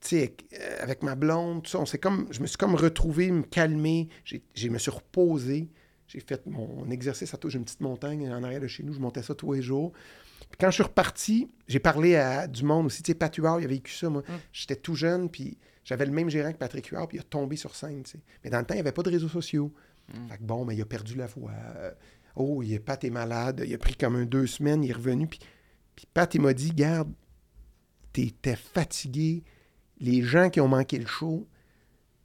tu sais, avec, euh, avec ma blonde, tout ça. On s'est comme, je me suis comme retrouvé, me calmer. J'ai, je me suis reposé. J'ai fait mon exercice à tout. J'ai une petite montagne en arrière de chez nous. Je montais ça tous les jours. Puis quand je suis reparti, j'ai parlé à du monde aussi. Tu sais, Pat Huard, il a vécu ça, moi. Mm. J'étais tout jeune, puis j'avais le même gérant que Patrick Huard, puis il a tombé sur scène, tu sais. Mais dans le temps, il n'y avait pas de réseaux sociaux. Fait que bon, mais il a perdu la voix. Oh, il est, Pat est malade. Il a pris comme un deux semaines, il est revenu. Puis, puis Pat, il m'a dit, garde, t'étais fatigué. Les gens qui ont manqué le show,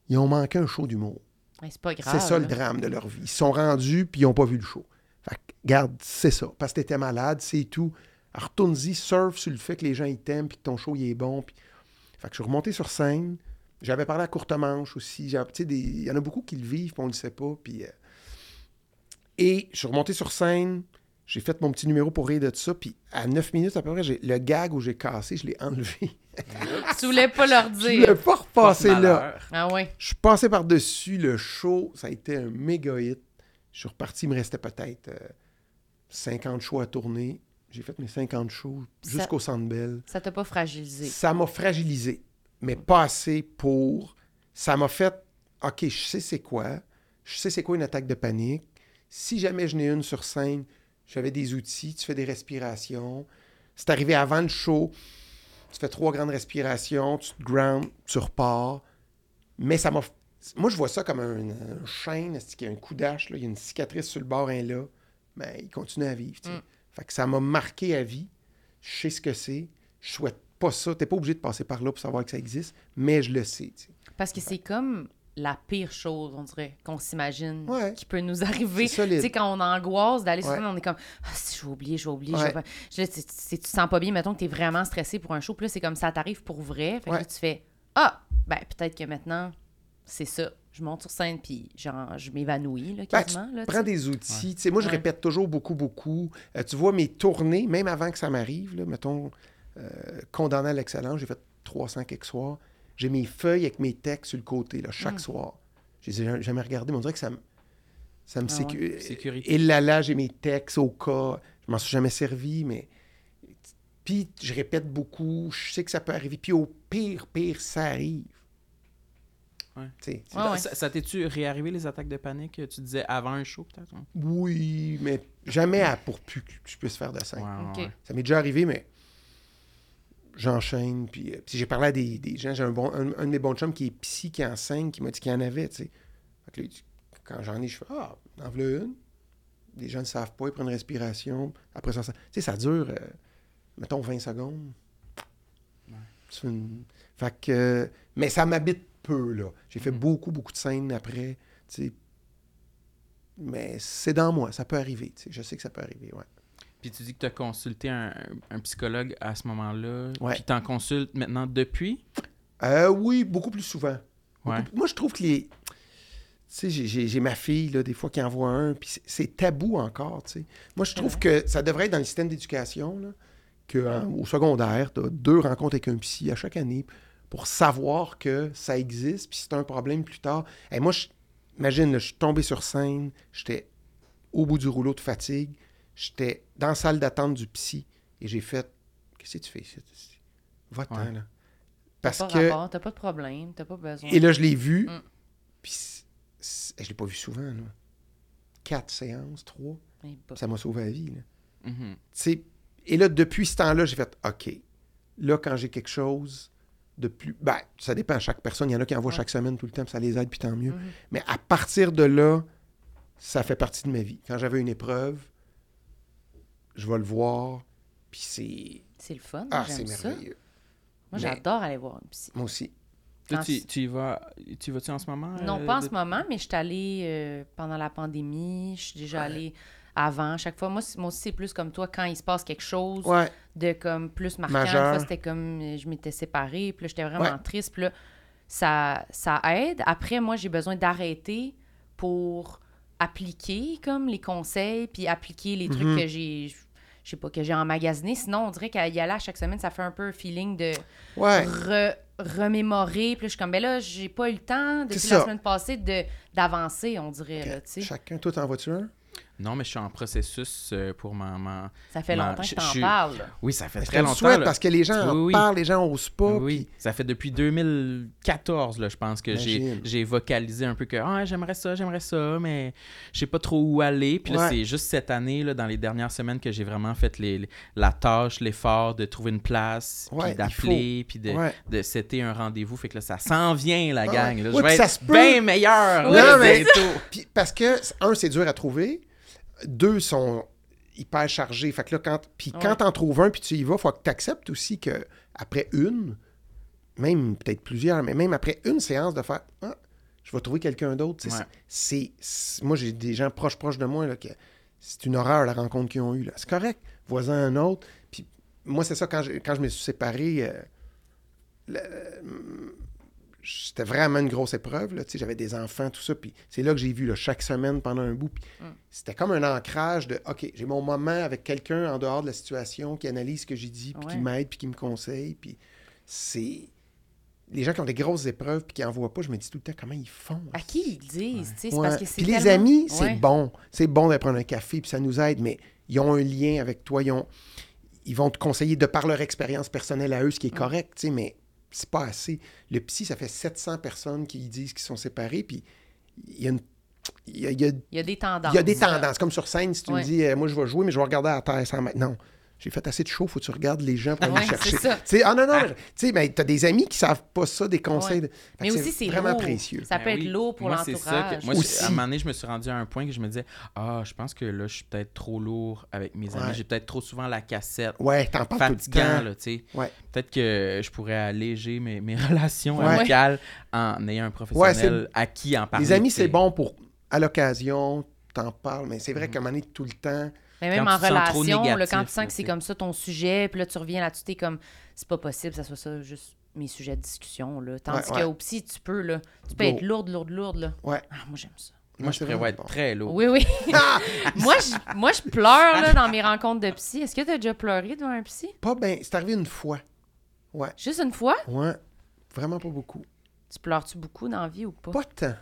ils ont manqué un show d'humour. Ouais, c'est pas grave. C'est ça le drame de leur vie. Ils se sont rendus, puis ils n'ont pas vu le show. Fait que, garde, c'est ça. Parce que t'étais malade, c'est tout. Alors, retourne-y, surfe sur le fait que les gens ils t'aiment, puis que ton show il est bon. Puis... Fait que je suis remonté sur scène. J'avais parlé à Courte Manche aussi. Il y en a beaucoup qui le vivent, puis on le sait pas. Puis, euh, Et je suis remonté sur scène. J'ai fait mon petit numéro pour rire de ça. Puis à 9 minutes à peu près, j'ai- le gag où j'ai cassé, je l'ai enlevé. Tu voulais pas leur Je dire. l'ai pas repassé là. Ah ouais. Je suis passé par-dessus le show. Ça a été un méga hit. Je suis reparti. Il me restait peut-être euh, 50 shows à tourner. J'ai fait mes 50 shows jusqu'au Centre Bell. Ça t'a pas fragilisé? Ça m'a fragilisé, mais pas assez pour. Ça m'a fait. OK, je sais c'est quoi. Je sais c'est quoi une attaque de panique. Si jamais je n'ai une sur scène, j'avais des outils. Tu fais des respirations. C'est arrivé avant le show. Tu fais trois grandes respirations, tu te ground, tu repars. Mais ça m'a. Moi, je vois ça comme un, un chêne, y a un coup d'âge, il y a une cicatrice sur le bord, un là. Mais il continue à vivre. Mm. Fait que ça m'a marqué à vie. Je sais ce que c'est. Je souhaite pas ça. T'es pas obligé de passer par là pour savoir que ça existe, mais je le sais. Parce que c'est comme la pire chose, on dirait, qu'on s'imagine Ouais. qui peut nous arriver. Tu sais, quand on angoisse d'aller sur Ouais. scène, on est comme ah, si je vais oublier, je vais oublier. Ouais. Je vais tu, te sens pas bien, mettons que tu es vraiment stressé pour un show, puis là, c'est comme ça t'arrive pour vrai. Fait que Ouais. là, tu fais Ah, ben peut-être que maintenant, c'est ça. Je monte sur scène, puis genre, je m'évanouis, là, Ben, tu quasiment. là, tu Prends des outils. Tu sais, moi, je répète toujours beaucoup, beaucoup. Euh, tu vois, mes tournées, même avant que ça m'arrive, là, mettons, euh, condamné à l'excellence, j'ai fait 300 quelques soirs. J'ai mes feuilles avec mes textes sur le côté, là, chaque Mm. soir. Je les ai jamais regardés, mais on dirait que ça me, ça me Ah sécu- ouais. Sécurité. Et là, là, j'ai mes textes au cas. Je m'en suis jamais servi, mais. Puis, je répète beaucoup. Je sais que ça peut arriver. Puis, au pire, pire, ça arrive. Ouais. Tu. Ça, ça t'es-tu réarrivé les attaques de panique, tu disais avant un show, peut-être? Oui, mais jamais à pour plus que je puisse faire de scène. Ouais. Ça m'est déjà arrivé, mais j'enchaîne. Puis, euh, puis j'ai parlé à des, des gens. J'ai un, bon, un, un de mes bons chums qui est psy, qui enseigne, qui m'a dit qu'il y en avait, tu sais. Fait que là, quand j'en ai, je fais Ah, en voilà une. Les gens ne savent pas, ils prennent une respiration. Après ça, ça tu sais, ça dure, euh, mettons, 20 secondes. Une- Fait que. mais ça m'habite peu, là. J'ai fait Mhm. beaucoup, beaucoup de scènes après, tu sais. Mais c'est dans moi, ça peut arriver, tu sais. Je sais que ça peut arriver, ouais. Puis tu dis que tu as consulté un, un psychologue à ce moment-là. Ouais. Puis tu en consultes maintenant depuis? Euh, oui, beaucoup plus souvent. Ouais. Beaucoup- Moi, je trouve que les. Tu sais, j'ai- ma fille, là, des fois, qui envoie un, puis c'est- tabou encore, tu sais. Moi, je trouve que ça devrait être dans le système d'éducation, là, qu'au secondaire, tu as deux rencontres avec un psy à chaque année pour savoir que ça existe, puis si c'est un problème plus tard. Et moi, je- imagine, là, je suis tombé sur scène, j'étais au bout du rouleau de fatigue, j'étais dans la salle d'attente du psy, et j'ai fait Qu'est-ce que tu fais ici? Va-t'en, Ouais. là. T'as Parce pas que. rapport, t'as pas de problème, t'as pas besoin. Et là, je l'ai vu. Mm. Puis c- je l'ai pas vu souvent. Là. Quatre séances, trois. Eh, bah. Ça m'a sauvé la vie. Là. Tu sais, et là, depuis ce temps-là, j'ai fait OK. Là, quand j'ai quelque chose de plus. Ben, ça dépend. Chaque personne, il y en a qui envoient Ouais. chaque semaine tout le temps, puis ça les aide, puis tant mieux. Mhm. Mais à partir de là, ça fait partie de ma vie. Quand j'avais une épreuve, je vais le voir, puis c'est. C'est le fun, Ah, c'est j'aime ça. merveilleux. Moi, Mais- j'adore aller voir une psy. Moi aussi. Toi, tu, tu y vas, tu y vas-tu en ce moment? Non, euh, pas en de- ce moment, mais je suis allée euh, pendant la pandémie. Je suis déjà allée avant. Chaque fois, moi, c'est- moi aussi, c'est plus comme toi, quand il se passe quelque chose Ouais. de comme plus marquant. Majeur. Une fois, c'était comme euh, je m'étais séparée, puis là, j'étais vraiment Ouais. triste. Puis là, ça, ça aide. Après, moi, j'ai besoin d'arrêter pour appliquer comme les conseils, puis appliquer les trucs Mhm. que j'ai, je sais pas, que j'ai emmagasiné. Sinon, on dirait qu'à y aller à chaque semaine, ça fait un peu un feeling de Ouais. re- remémorer. Puis là, je suis comme, ben là, j'ai pas eu le temps depuis la semaine passée de, d'avancer, on dirait, là. Chacun, toi, t'en vois-tu un? Non, mais je suis en processus euh, pour ma... ma- Ça fait Ma- longtemps que t'en je suis- parle. là. Oui, ça fait je te très le longtemps. souhaite là. parce que les gens en Oui, oui. parlent, les gens n'osent pas. Oui, ça fait depuis 2014, là, je pense, que j'ai vocalisé un peu que ah, j'aimerais ça, j'aimerais ça, mais je sais pas trop où aller. Puis là, c'est juste cette année, là, dans les dernières semaines, que j'ai vraiment fait les, les- la tâche, l'effort de trouver une place, Ouais, puis d'appeler, puis de, Ouais. de setter un rendez-vous. Fait que là, ça s'en vient, la Ouais. gang. Là. Ouais, je vais ça être se peut. bien meilleur Oui, là, mais-. Puis parce que, un, c'est dur à trouver. Deux, sont hyper chargés. Fait que là, quand, puis Ouais. quand t'en trouves un, puis tu y vas, il faut que tu acceptes aussi que après une, même peut-être plusieurs, mais même après une séance, de faire Ah, je vais trouver quelqu'un d'autre. Ouais. C'est, moi, j'ai des gens proches, proches de moi, là, que c'est une horreur la rencontre qu'ils ont eue. C'est correct. Voisin un autre. Puis moi, c'est ça, quand je, quand je me suis séparé, euh, le- c'était vraiment une grosse épreuve. Là, tu sais, j'avais des enfants, tout ça. Puis c'est là que j'ai vu là, chaque semaine pendant un bout. Puis Mm. C'était comme un ancrage de OK, j'ai mon moment avec quelqu'un en dehors de la situation qui analyse ce que j'ai dit, puis qui m'aide, puis qui me conseille. Puis c'est. Les gens qui ont des grosses épreuves puis qui n'en voient pas, je me dis tout le temps comment ils font. À qui ils disent, tu sais, c'est Ouais. parce que c'est Puis les amis, c'est bon. C'est bon d'aller prendre un café, puis ça nous aide, mais ils ont un lien avec toi. Ils, ont- ils vont te conseiller de par leur expérience personnelle à eux, ce qui est Mm. correct, tu sais, mais c'est pas assez. Le psy, ça fait 700 personnes qui disent qu'ils sont séparés, puis il y a une- il y a- il y a Il y a des tendances. il y a des tendances. Comme sur scène, si tu Ouais. me dis, euh, moi, je vais jouer, mais je vais regarder à terre sans mettre. J'ai fait assez de show, faut que tu regardes les gens pour aller Ouais, les chercher. c'est ça. Tu sais, ah non, non, mais- tu sais, mais t'as des amis qui savent pas ça, des conseils. Ouais. Mais aussi, c'est vraiment lourd. précieux. Ça peut Ben être oui. lourd pour Moi, c'est ça que- l'entourage. Moi, Aussi. à un moment donné, je me suis rendu à un point que je me disais Ah, je pense que là, je suis peut-être trop lourd avec mes amis. Ouais. J'ai peut-être trop souvent la cassette. Ouais, t'en parles tout le fatigant, temps. là, tu sais. Ouais. Peut-être que je pourrais alléger mes, mes [LAUGHS] relations Ouais. amicales en ayant un professionnel à qui en parler. Les amis, c'est bon pour, à l'occasion, t'en parles, mais c'est vrai qu'à un moment donné, tout le temps. Mais même Quand en tu relation, là, quand tu sens que c'est tu comme ça ton sujet, puis là, tu reviens là-dessus, t'es comme, c'est pas possible, ça soit ça, juste mes sujets de discussion, là. Tandis Ouais, ouais. qu'au psy, tu peux, là. Tu peux Go. être lourde, lourde, lourde, là. Ouais. Ah, moi, j'aime ça. Moi, je prévois être très lourd. Oui, oui. Ah! [LAUGHS] moi, je, moi, je pleure, là, dans mes rencontres de psy. Est-ce que t'as déjà pleuré devant un psy? Pas bien. C'est arrivé une fois. Ouais. Juste une fois? Ouais. Vraiment pas beaucoup. Tu pleures-tu beaucoup dans la vie ou pas? Pas tant.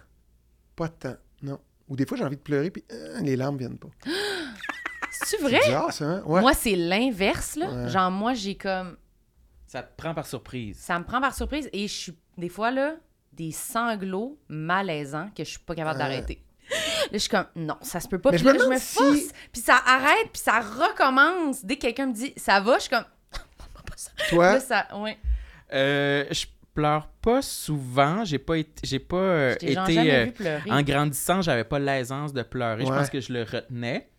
Pas tant. Non. Ou des fois, j'ai envie de pleurer, puis euh, les larmes viennent pas. [GASPS] C'est-tu C'est vrai? bizarre, ça, hein? Ouais. Moi, c'est l'inverse, là. Ouais. Genre, moi, j'ai comme... Ça te prend par surprise. Ça me prend par surprise et je suis... Des fois, là, des sanglots malaisants que je suis pas capable d'arrêter. Là, je suis comme, non, ça se peut pas. Mais Puis je me là, je me demande si- force. Puis ça arrête, puis ça recommence. Dès que quelqu'un me dit, ça va, je suis comme, [LAUGHS] pas ça. Toi, Là, ça, ouais. Euh, je pleure pas souvent. J'ai pas été, j'ai pas euh, Je été euh, vu pleurer. en grandissant, j'avais pas l'aisance de pleurer. Je pense que je le retenais.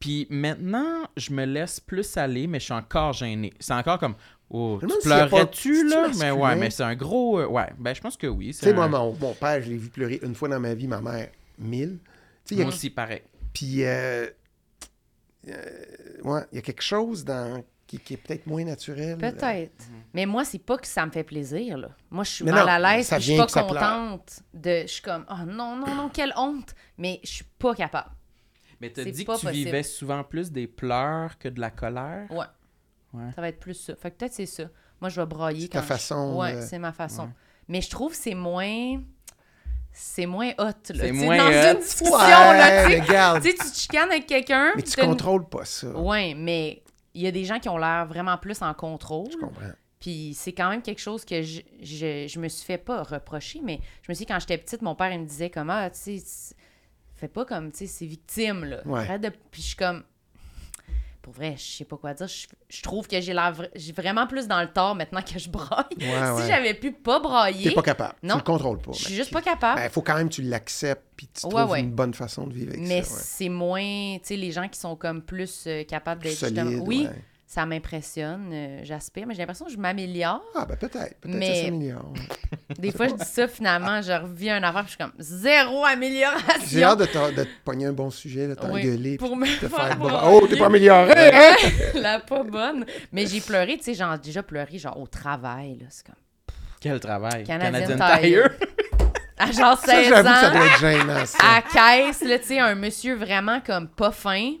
Puis maintenant, je me laisse plus aller, mais je suis encore gêné. C'est encore comme oh, tu pleurais-tu là? Mais ouais, mais c'est un gros euh, ouais, ben je pense que oui, tu c'est sais, moi, mon, mon père, je l'ai vu pleurer une fois dans ma vie, ma mère, mille. Tu sais, il y a moi aussi pareil. Puis, euh, euh, ouais, il y a quelque chose dans, qui, qui est peut-être moins naturel. Peut-être. Mais moi, c'est pas que ça me fait plaisir, là. Moi, je suis Mais mal non, à l'aise, je suis pas contente de... Je suis comme, oh non, non, non, quelle honte! Mais je suis pas capable. Mais t'as dit pas que tu possible. vivais souvent plus des pleurs que de la colère? Ouais. Ouais. Ça va être plus ça. Fait que peut-être c'est ça. Moi, je vais brailler C'est quand ta je- façon Ouais, de- c'est ma façon. Ouais. Mais je trouve que c'est moins... C'est moins hot, là. C'est moins dans hot. une discussion, Ouais, là, tu sais. regarde. Tu chicanes avec quelqu'un... Mais tu contrôles pas ça. Ouais, mais il y a des gens qui ont l'air vraiment plus en contrôle. Je comprends. Puis c'est quand même quelque chose que je, je, je me suis fait pas reprocher, mais je me suis dit, quand j'étais petite, mon père, il me disait comme, ah, tu sais, fais pas comme, tu sais, c'est victime, là. Ouais. Arrête de... Puis je suis comme, pour vrai, je sais pas quoi dire. Je, je trouve que j'ai j'ai vraiment plus dans le tort maintenant que je braille. Ouais, [LAUGHS] si ouais. j'avais pu pas brailler, T'es pas capable. Non. Tu le contrôles pas. je suis juste pas capable. Ben, faut quand même que tu l'acceptes puis tu Ouais, trouves une bonne façon de vivre avec mais ça. c'est moins, tu sais, les gens qui sont comme plus euh, capables d'être justement-. Oui. Ça m'impressionne, euh, j'aspire, mais j'ai l'impression que je m'améliore. Ah, ben peut-être. Peut-être Mais- ça s'améliore. [LAUGHS] Des fois, je dis ça, finalement, je reviens un affaire, puis je suis comme zéro amélioration. J'ai hâte de, te- de te pogner un bon sujet, de Oui, t'engueuler. pour me te faire. Oh, t'es pas amélioré! [LAUGHS] hein? La pas bonne. Mais j'ai pleuré, tu sais, j'ai déjà pleuré, genre au travail, là. C'est comme. Quel travail? Canadian Tire. Tire? [LAUGHS] À genre Ça, 16 j'avoue que ça ans, doit être gênant, ça. à caisse, là, tu sais, un monsieur vraiment comme pas fin.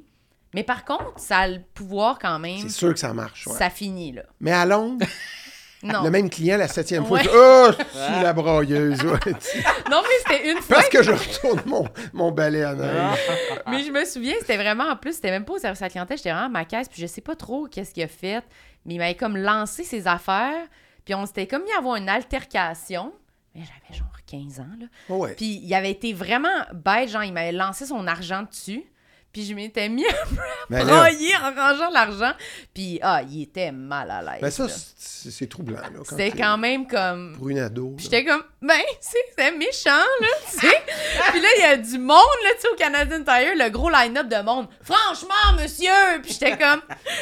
Mais par contre, ça a le pouvoir quand même. C'est sûr que ça marche, ouais. Ça finit, là. Mais à Londres, [LAUGHS] Non. le même client, la septième fois, Ouais. je dis, Oh, je suis la brailleuse. ouais. [LAUGHS] Non, mais c'était une fois. Parce que je retourne mon, mon balai en neige. Mais je me souviens, c'était vraiment, en plus, c'était même pas au service à la clientèle, j'étais vraiment à ma caisse, puis je sais pas trop qu'est-ce qu'il a fait, mais il m'avait comme lancé ses affaires, puis on s'était comme mis à avoir une altercation. Mais j'avais genre 15 ans, là. Oh, ouais. Puis il avait été vraiment bête, genre, il m'avait lancé son argent dessus. Puis je m'étais mis à brailler en rangeant l'argent. Puis, ah, il était mal à l'aise. ben ça, c'est troublant. là, quand quand même comme... Pour une ado. J'étais comme, ben, [LAUGHS] c'est méchant, là, tu sais. Puis là, il y a du monde, là, tu sais, au Canadian Tire, le gros line-up de monde. Franchement, monsieur! Puis j'étais comme.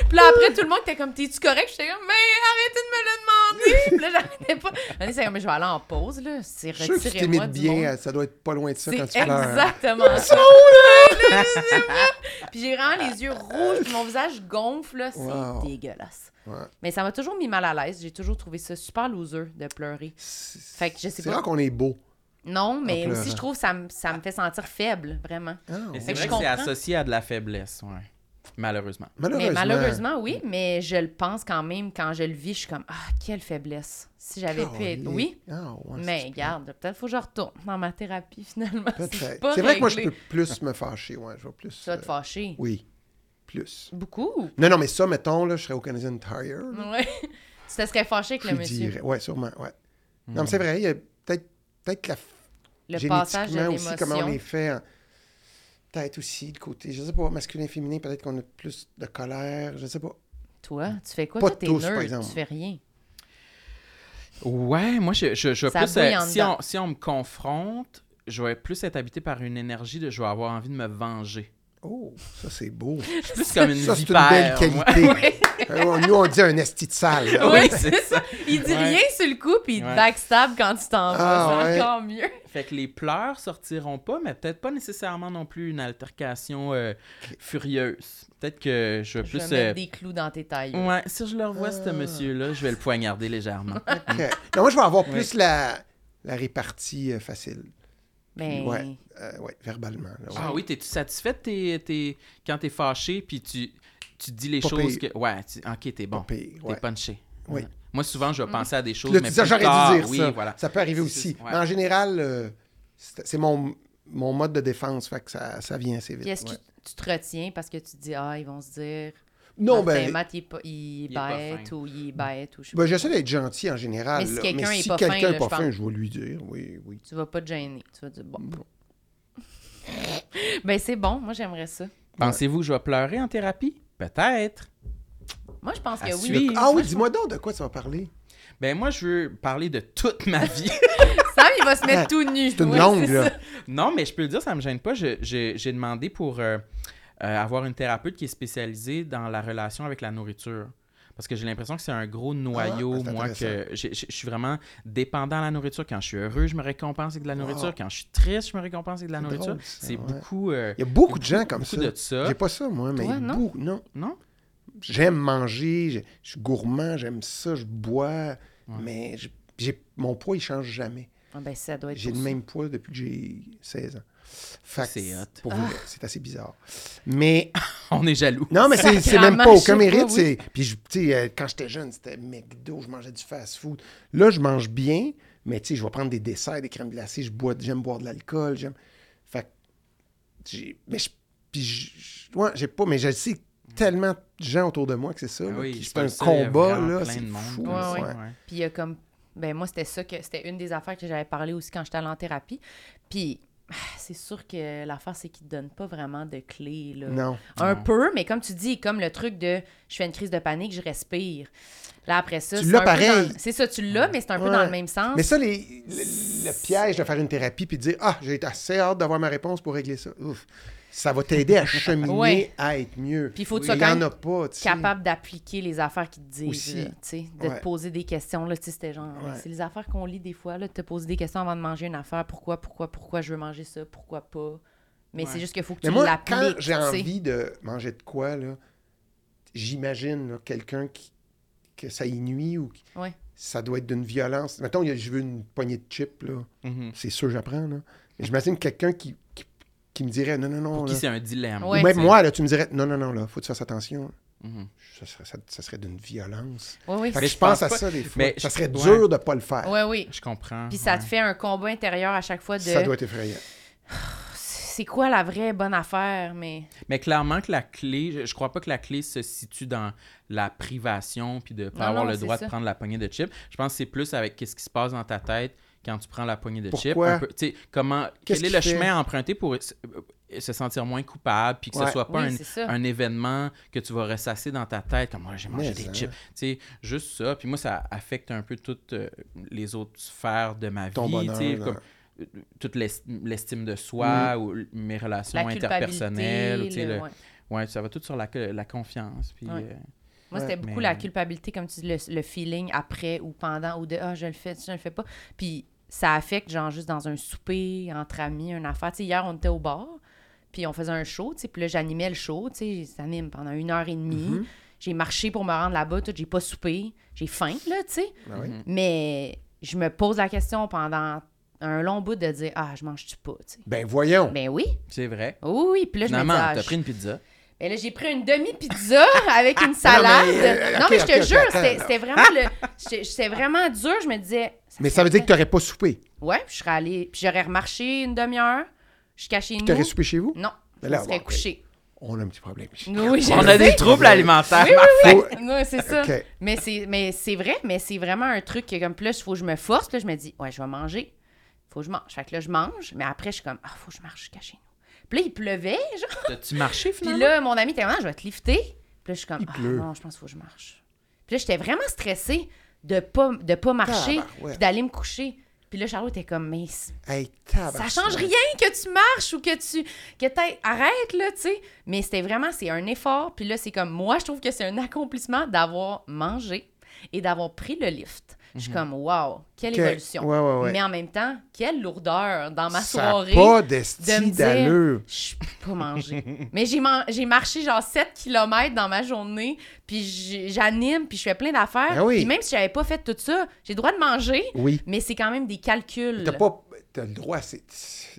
Puis là, après, tout le monde était comme, t'es-tu correct? J'étais comme, mais arrêtez de me le demander! Puis là, j'arrêtais pas. Là, c'est comme, mais je vais aller en pause, là. C'est retirez-moi du monde. bien, ça doit être pas loin de ça quand tu pleures. exactement. [LAUGHS] [LAUGHS] Puis j'ai vraiment les yeux rouges, puis mon visage gonfle, là. C'est Wow. dégueulasse. Ouais. Mais ça m'a toujours mis mal à l'aise. J'ai toujours trouvé ça super loser de pleurer. C'est Fait que je sais c'est pas. rare qu'on est beau. Non, mais aussi, je trouve que ça, me- ça me fait sentir faible, vraiment. Ah, ouais. c'est que vrai je que c'est associé à de la faiblesse, ouais. Malheureusement. Malheureusement. Mais malheureusement, oui, mais je le pense quand même quand je le vis, je suis comme Ah, quelle faiblesse. Si j'avais pu être. Oui, Ah, ouais, mais regarde, peut-être faut que je retourne dans ma thérapie finalement. C'est Peut-être. pas C'est vrai que moi, je peux plus me fâcher. Ouais, je vais plus. Tu vas te euh, fâcher? Oui. Plus. Beaucoup? Non, non, mais ça, mettons, là, je serais au Canadian Tire. Ouais. tu te serais fâché avec Je le monsieur. dirais. Ouais, sûrement. Ouais. Non, mais c'est vrai, il y a peut-être peut-être que la Le passage de aussi, comment on est fait. en- Peut-être aussi, le côté, je sais pas, masculin, féminin, peut-être qu'on a plus de colère, je sais pas. Toi, tu fais quoi? Pas Toi, t'es tous, par neutre, exemple. tu fais rien. Ouais, moi, je, je, je vais plus. euh, si, on, si on me confronte, je vais plus être habité par une énergie de je vais avoir envie de me venger. Oh, ça, c'est beau. [LAUGHS] Plus comme une Ça, c'est une belle qualité. [LAUGHS] Euh, Nous, on dit un esti de sale. là. Oui, c'est c'est ça. Il dit Ouais. rien sur le coup, puis il te Ouais. backstab quand tu t'en vas. Ah, c'est ouais. encore mieux. [LAUGHS] Fait que les pleurs sortiront pas, mais peut-être pas nécessairement non plus une altercation euh, furieuse. Peut-être que je vais Je vais plus. mettre euh, des clous dans tes tailles. Ouais, si je le revois, ce Ah. monsieur-là, je vais le poignarder légèrement. Non, moi, je vais avoir plus la, la répartie euh, facile. Mais Ouais, euh, ouais, verbalement. là, ouais. Ah oui, t'es-tu satisfait de tes, tes- quand t'es fâché, puis tu, tu dis les Pas choses pire. que. Ouais, tu- ok, t'es bon. T'es punché. Oui. Ouais. Moi, souvent, je vais penser à des choses. Là, tu mais plus j'aurais tard, dû dire oui, ça. voilà. Ça peut arriver C'est- aussi. Mais en général, euh, c'est c'est mon, mon mode de défense, fait que ça, ça vient assez vite. Puis est-ce que tu te retiens parce que tu te dis, ah, ils vont se dire. Non, Martin ben, Matt, il est, il Il bête ou il est bête ou je sais ben, pas. j'essaie d'être gentil en général. Mais si là. quelqu'un est si pas quelqu'un fin, là, pas je fin, pense- je vais lui dire, oui, oui. Tu vas pas te gêner. Tu vas dire, bon. Non. [LAUGHS] Ben, c'est bon. Moi, j'aimerais ça. Pensez-vous que je vais pleurer en thérapie? Peut-être. Moi, je pense À que oui. suivre. Ah oui, dis-moi donc de quoi tu vas parler? Ben moi, je veux parler de toute ma [LAUGHS] vie. Sam, il va se mettre tout nu. C'est une Ouais, longue, c'est là. ça. non, mais je peux le dire, ça me gêne pas. Je- je- J'ai demandé pour euh, euh, avoir une thérapeute qui est spécialisée dans la relation avec la nourriture. Parce que j'ai l'impression que c'est un gros noyau, Ah, moi, que je suis vraiment dépendant à la nourriture. Quand je suis heureux, je me récompense avec de la nourriture. Wow. Quand je suis triste, je me récompense avec de la nourriture. C'est ouais. beaucoup... euh, Il y a beaucoup de gens comme beaucoup ça. de ça. J'ai pas ça, moi, mais Toi, non? beaucoup- non. Non? J'aime manger, je suis gourmand, j'aime ça, je bois, mais j'ai- mon poids, il change jamais. Ah, ben, ça doit être J'ai le même poids depuis que j'ai 16 ans. C'est hot. Vous, c'est assez bizarre. Mais [LAUGHS] On est jaloux. non, mais c'est même pas aucun mérite. oui. Puis, tu sais, euh, quand j'étais jeune, c'était McDo, je mangeais du fast-food. Là, je mange bien, mais tu sais, je vais prendre des desserts, des crèmes glacées, je bois, j'aime boire de l'alcool, j'aime... Fait. Mais je... Puis, je- ouais, j'ai pas... Mais je sais tellement de gens autour de moi que c'est ça. Ah oui, c'est un combat, là, plein c'est fou. comme Ouais, ouais. ouais. Puis il y a comme. Ben, moi, c'était ça que. C'était une des affaires que j'avais parlé aussi quand j'étais allée en thérapie. Puis ah, c'est sûr que l'affaire, c'est qu'ils te donnent pas vraiment de clés, là. Non. Un Non. peu, mais comme tu dis, comme le truc de je fais une crise de panique, je respire. Là, après ça, Tu c'est pareil. dans- C'est ça, tu l'as, mais c'est un peu dans le même sens. Mais ça, les, le, le piège de faire une thérapie puis de dire Ah, j'ai assez hâte d'avoir ma réponse pour régler ça. Ouf. Ça va t'aider à cheminer, Ouais. à être mieux. Puis il faut que tu sois capable d'appliquer les affaires qu'ils te disent, là, sais, de Ouais. te poser des questions. Là, tu sais, c'était genre, Ouais. c'est les affaires qu'on lit des fois, là, de te poser des questions avant de manger une affaire. Pourquoi, pourquoi, pourquoi je veux manger ça, pourquoi pas. Mais Ouais. c'est juste qu'il faut que Mais tu moi, l'appliques. quand j'ai envie de manger de quoi, là, j'imagine quelqu'un qui que ça y nuit ou qui- Ouais. ça doit être d'une violence. Mettons, je veux une poignée de chips, là. Mhm. C'est sûr, j'apprends, là. Mais j'imagine quelqu'un qui, qui, me dirait non, non, non. Pour là. qui c'est un dilemme? Ouais. Ou même moi, là, tu me dirais non, non, non, là, faut que tu fasses attention. Mhm. Ça serait, ça, ça serait d'une violence. Oui, oui. Je je pense pense à pas- ça des fois. mais ça serait ouais. dur de pas le faire. Oui, oui. Je comprends. Puis ça ouais. te fait un combat intérieur à chaque fois de Ça doit être effrayant. [SIGHS] c'est quoi la vraie bonne affaire, mais Mais clairement que la clé, je, je crois pas que la clé se situe dans la privation puis de pas Non, avoir non, le droit ça. de prendre la poignée de chips. Je pense que c'est plus avec qu'est-ce qui se passe dans ta tête quand tu prends la poignée de chips. Un peu- comment, quel est le fait? chemin à emprunter pour se, euh, se sentir moins coupable puis que Ouais. ce soit pas Oui, un, événement que tu vas ressasser dans ta tête comme moi j'ai mangé Mais des hein. chips. Tu sais, juste ça. Puis moi, ça affecte un peu toutes euh, les autres sphères de ma Ton vie. tu sais, bonheur, comme, là. euh, toute l'est- l'estime de soi ou l- mes relations la interpersonnelles. le- le- ouais. Ouais, ça va tout sur la, la confiance. Puis, Ouais. euh, Moi, Ouais, c'était beaucoup mais- la culpabilité, comme tu dis, le, le feeling après ou pendant ou de ah, je le fais, je le fais pas. Puis ça affecte, genre, juste dans un souper, entre amis, une affaire. Tu sais, hier, on était au bar, puis on faisait un show, tu sais, puis là, j'animais le show, tu sais, j'anime pendant une heure et demie. Mhm. J'ai marché pour me rendre là-bas, tout, j'ai pas soupé. J'ai faim, là, tu sais. Ah oui? Mhm. Mais je me pose la question pendant un long bout de dire ah, je mange-tu pas, tu sais. Ben voyons. Ben oui, c'est vrai. oui, oui. Puis là, je me dis, ah, t'as pris une pizza. Et là, j'ai pris une demi-pizza [LAUGHS] avec une salade. mais, euh, non, mais je te jure, c'était vraiment le. [LAUGHS] C'était vraiment dur. Je me disais. Mais ça veut dire que tu n'aurais pas soupé? Ouais, puis je serais allée. Puis j'aurais remarché une demi-heure. Je suis cachée Tu aurais soupé chez vous? Non, Mais je là, me serais bon, couchée. On a un petit problème. Oui, je On a sais. des troubles alimentaires. Oui, oui, Faut- oui. C'est ça. Mais c'est mais c'est vrai, mais c'est vraiment un truc que comme plus, il faut que je me force. Puis là, je me dis, ouais, je vais manger. faut que je mange. Fait que là, je mange. Mais après, je suis comme, ah, faut que je marche jusqu'à chez nous. Puis là, il pleuvait, [LAUGHS] genre. T'as-tu marché Puis finalement? là, mon ami était Ah, je vais te lifter. Puis là, je suis comme, Il ah, non, je pense qu'il faut que je marche. Puis là, j'étais vraiment stressée de pas, de pas marcher, Tabarouette. puis d'aller me coucher. Puis là, Charlot était comme, mais Hey, ça change rien que tu marches ou que tu. que Arrête, là, tu sais. Mais c'était vraiment, c'est un effort. Puis là, c'est comme, moi, je trouve que c'est un [LAUGHS] accomplissement d'avoir mangé et d'avoir pris le lift. Je suis comme, wow, quelle Que- évolution. Ouais, ouais, ouais. Mais en même temps, quelle lourdeur dans ma Ça soirée pas de me dire, je peux pas manger. [LAUGHS] Mais j'ai man- j'ai marché genre 7 km dans ma journée, puis j'anime, puis je fais plein d'affaires. Oui. Puis même si j'avais pas fait tout ça, j'ai le droit de manger, Oui. mais c'est quand même des calculs. T'as pas... T'as le droit, c'est...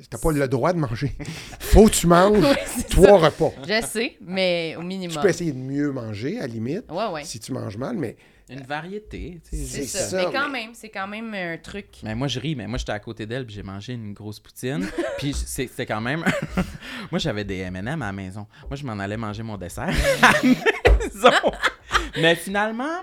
T'as pas le droit de manger. Faut que tu manges [LAUGHS] trois repas. Je sais, mais au Tu minimum. peux essayer de mieux manger, à la limite, Ouais, ouais. si tu manges mal, mais Une variété, tu sais. C'est ça. ça, Mais quand mais- même, c'est quand même un truc. Mais moi, je ris, mais moi, j'étais à côté d'elle, puis j'ai mangé une grosse poutine. [LAUGHS] puis c'est- c'était quand même... [LAUGHS] moi, j'avais des M&M à la maison. Moi, je m'en allais manger mon dessert à la maison. mais finalement,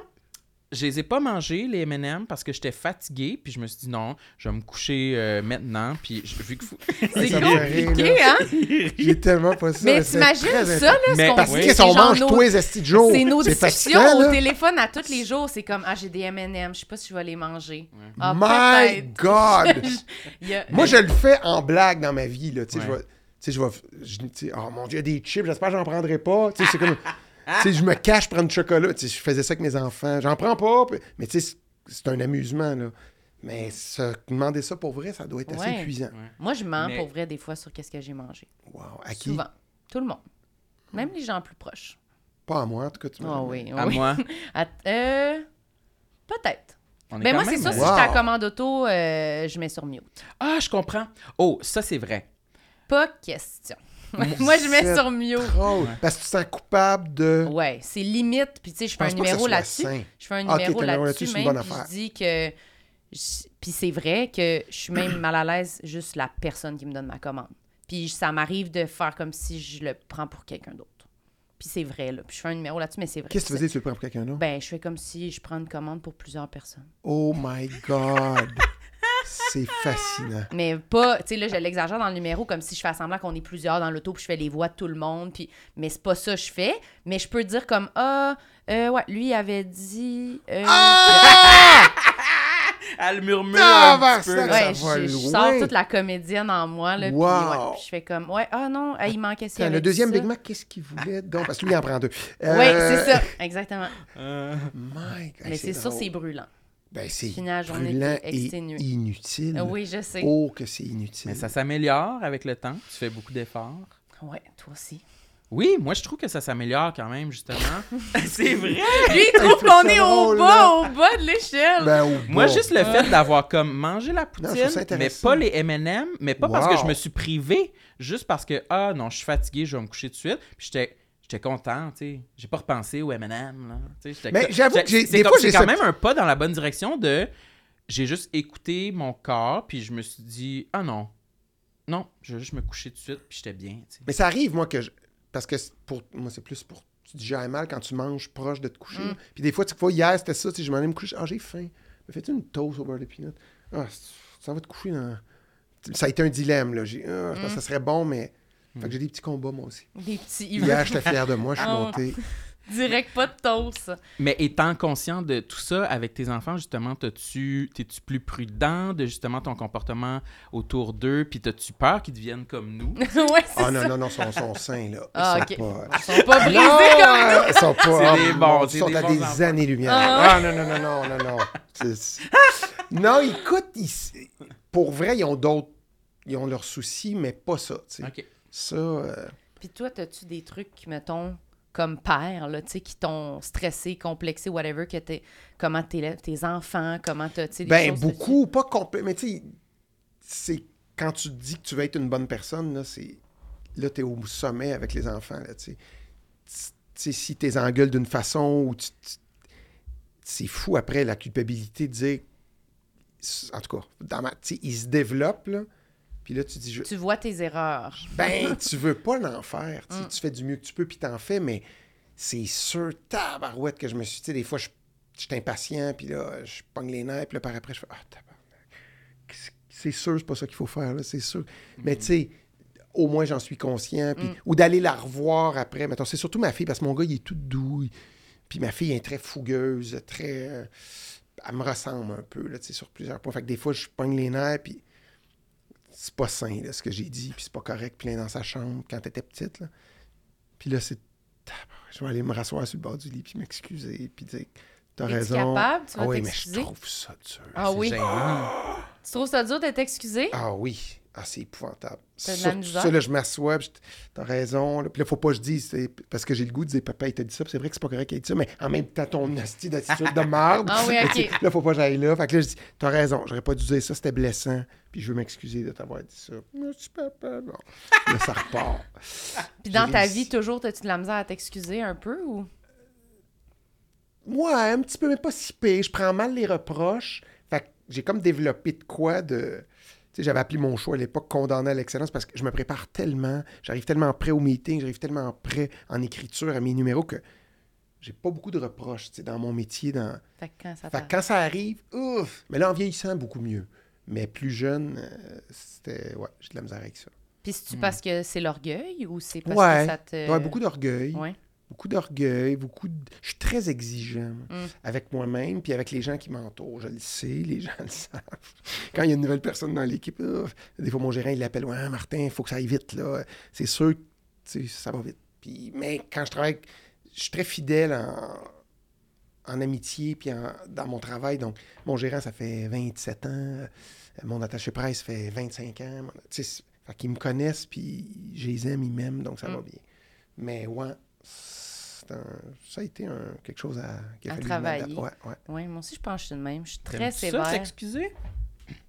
je les ai pas mangés, les M&M, parce que j'étais fatigué. Puis je me suis dit, non, je vais me coucher euh, maintenant. Puis je- vu que... vous- [LAUGHS] C'est compliqué, hein? [LAUGHS] J'ai tellement pas ça. Mais t'imagines ça, là, Mais- ce qu'on Parce dit, que c'est si on genre mange nos- tous les estis de jour, C'est nos discussions au téléphone à tous les jours. C'est comme, ah, j'ai des M&M, je sais pas si je vais les manger. Ah, My. God! [LAUGHS] Moi, je le fais en blague dans ma vie. Là. Tu sais, je Ouais. vais. Tu sais, je vais. je- tu sais, oh mon Dieu, il y a des chips, j'espère que j'en prendrai pas. Tu sais, c'est comme. Tu sais, je me cache prendre du chocolat. Tu sais, je faisais ça avec mes enfants. J'en prends pas. puis- Mais tu sais, c'est- un amusement, là. Mais ça, demander ça pour vrai, ça doit être assez Ouais. épuisant. Moi, je mens Mais- pour vrai des fois sur qu'est-ce que j'ai mangé. Wow. À qui? Souvent. Tout le monde. Même les gens plus proches. Pas à moi, en tout cas. Tu Ah oui, À moi, [LAUGHS] À- euh, Peut-être. Mais quand moi, c'est ça, si Wow. je suis commande auto, euh, je mets sur mute. Ah, je comprends. Oh, ça, c'est vrai. Pas question. Moi, je mets sur mute. Trop. Parce que tu sens coupable de. Ouais, c'est limite. Puis tu sais, je fais pense un numéro là-dessus. Je fais un Ah, numéro t'as un numéro là-dessus là-dessus, c'est une même. bonne Puis affaire. je dis que. Puis c'est vrai que je suis même mal à l'aise juste la personne qui me donne ma commande. Puis ça m'arrive de faire comme si je le prends pour quelqu'un d'autre. Puis c'est vrai, là. Puis je fais un numéro là-dessus, mais c'est vrai. Qu'est-ce que tu faisais, tu le prends pour quelqu'un d'autre? Ben, je fais comme si je prends une commande pour plusieurs personnes. Oh my God! C'est fascinant. Mais pas, tu sais, là, je l'exagère dans le numéro comme si je fais semblant qu'on est plusieurs dans l'auto, puis je fais les voix de tout le monde, puis... Mais c'est pas ça que je fais. Mais je peux dire comme, ah, euh, ouais, lui, il avait dit... euh, [LAUGHS] Elle murmure Ah, un ben, petit peu. ça-. Ouais, va je, sors toute la comédienne en moi, là, puis Wow. ouais, puis je fais comme, ouais, ah non, ah, il manquait avait le deuxième ça. Big Mac, qu'est-ce qu'il voulait donc? Parce que lui, il en prend deux. Oui, Euh, c'est ça, exactement. Euh, My God, Mais c'est sûr, c'est brûlant. Ben, c'est brûlant et inutile. Oui, je sais. Oh, que c'est inutile. Mais ça s'améliore avec le temps. Tu fais beaucoup d'efforts. Ouais, toi aussi. Oui, moi, je trouve que ça s'améliore quand même, justement. [LAUGHS] c'est vrai. Lui, il trouve qu'on est au bas, là? au bas de l'échelle. Ben, au Moi, juste le fait d'avoir comme mangé la poutine, mais pas les M&M, mais pas parce que je me suis privé, juste parce que, ah non, je suis fatigué, je vais me coucher tout de suite. Puis j'étais... J'étais content, tu sais. J'ai pas repensé au M&M, là. Tu sais, j'étais Mais j'avoue que j'ai- c'est des comme- fois, c'est j'ai quand même un pas dans la bonne direction de... J'ai juste écouté mon corps, puis je me suis dit, ah non, non, je vais juste me coucher tout de suite, puis j'étais bien, tu sais. Mais ça arrive, moi, que je... Parce que pour... moi, c'est plus pour... Tu digères mal quand tu manges proche de te coucher. Mm. Puis des fois, tu vois, hier, c'était ça. tu sais, Je m'en allais me coucher. Ah, j'ai faim. Me fais-tu une toast au beurre de peanut? Ah, ça va te coucher dans... Ça a été un dilemme, là. J'ai... Ah, je pense que ça serait bon, mais... Fait que j'ai des petits combats, moi aussi. Des petits... Hier, j'étais fier de moi. Je suis Oh. monté. [LAUGHS] Direct pas de toast. Mais étant conscient de tout ça avec tes enfants, justement, t'as-tu, t'es-tu plus prudent de justement ton comportement autour d'eux, puis t'as-tu peur qu'ils deviennent comme nous? [LAUGHS] ouais, c'est Ah non, non, non, son, son sein, là. Ils Ah, sont ok. pas... Ils sont pas brisés comme Ils sont pas... C'est ah, des bons, Ils sont des à des enfants. années-lumière. Ah. Ah, non, non, non, non, non, non. [LAUGHS] Non, écoute, ils- pour vrai, ils ont d'autres... Ils ont leurs soucis, mais pas ça, tu sais. OK. Ça... euh, Puis toi, as-tu des trucs, mettons, comme père, là, tu sais, qui t'ont stressé, complexé, whatever, que t'es... Comment t'élèves tes enfants, comment t'as, tu Ben, choses beaucoup, pas complet. Mais tu sais, c'est quand tu dis que tu veux être une bonne personne, là, c'est. Là, t'es au sommet avec les enfants, là, tu sais. Tu sais, si t'es engueules d'une façon ou tu. tu- C'est fou après la culpabilité de dire. En tout cas, dans ma, tu sais, ils se développent, là. Puis là, tu dis. je- Tu vois tes erreurs. ben, [LAUGHS] tu veux pas l'en faire. tu sais, Tu fais du mieux que tu peux, puis t'en fais, mais c'est sûr, tabarouette, que je me suis. Tu sais, des fois, je je suis impatient, puis là, je pogne les nerfs, puis là, par après, je fais Ah, tabarnak. C'est- sûr, c'est pas ça qu'il faut faire, là, c'est sûr. Mais tu sais, au moins, j'en suis conscient, puis, ou d'aller la revoir après. Mettons, c'est surtout ma fille, parce que mon gars, il est tout doux. Puis ma fille elle est très fougueuse, très. elle me ressemble un peu, là, tu sais, sur plusieurs points. Fait que des fois, je pogne les nerfs, puis c'est pas sain, là, ce que j'ai dit, puis c'est pas correct, plein dans sa chambre quand t'étais petite, là. Puis là, c'est. Je vais aller me rasseoir sur le bord du lit, puis m'excuser, puis dire T'as raison. capable? Tu vas ah oui, mais je trouve ça dur. Ah oui? gênant. Tu trouves ça dur d'être excusé? Ah oui. Ah, c'est épouvantable. Ça, là, je m'assois, t'as raison. Là. Puis là, faut pas que je dise, c'est parce que j'ai le goût de dire, papa, il t'a dit ça, puis c'est vrai que c'est pas correct qu'il ait dit ça, mais en même temps, ton hostie d'attitude de marde. [LAUGHS] Ah oui, Mais ok. tu sais, Là, faut pas que j'aille là. Fait que là, je dis, t'as raison, j'aurais pas dû dire ça, c'était blessant, puis je veux m'excuser de t'avoir dit ça. Merci, papa. Bon. Là, ça repart. [LAUGHS] Puis dans ta vie, toujours, as-tu de la misère à t'excuser un peu ou? Ouais, un petit peu, mais pas si pire. Je prends mal les reproches. Fait que j'ai comme développé de quoi de. Sais, j'avais appelé mon choix à l'époque condamné à l'excellence parce que je me prépare tellement, j'arrive tellement prêt au meeting, j'arrive tellement prêt en écriture à mes numéros que j'ai pas beaucoup de reproches, tu sais, dans mon métier. Dans... Fait que quand ça Fait que t'arrive- quand ça arrive, ouf! Mais là, en vieillissant, beaucoup mieux. Mais plus jeune, euh, c'était. Ouais, j'ai de la misère avec ça. Puis c'est-tu parce que c'est l'orgueil ou c'est parce Ouais. que ça te... Ouais, beaucoup d'orgueil. Ouais. Beaucoup d'orgueil, beaucoup de... Je suis très exigeant Mm. avec moi-même puis avec les gens qui m'entourent. Je le sais, les [LAUGHS] gens le savent. Quand il y a une nouvelle personne dans l'équipe, des fois, mon gérant, il l'appelle « Ouais, Martin, il faut que ça aille vite, là. » C'est sûr que ça va vite. Puis, mais quand je travaille, je suis très fidèle en, en amitié puis en- dans mon travail. Donc, mon gérant, ça fait 27 ans. Euh, Mon attaché presse fait 25 ans. Mon- Tu sais, c'est- fait qu'ils me connaissent puis je les aime, ils m'aiment, donc ça va Mm. bien. Mais ouais, un- ça a été un, quelque chose à, a travailler. Ouais, ouais. Ouais, moi aussi, je pense que je suis de même. Je suis très sévère. Ça, s'excuser?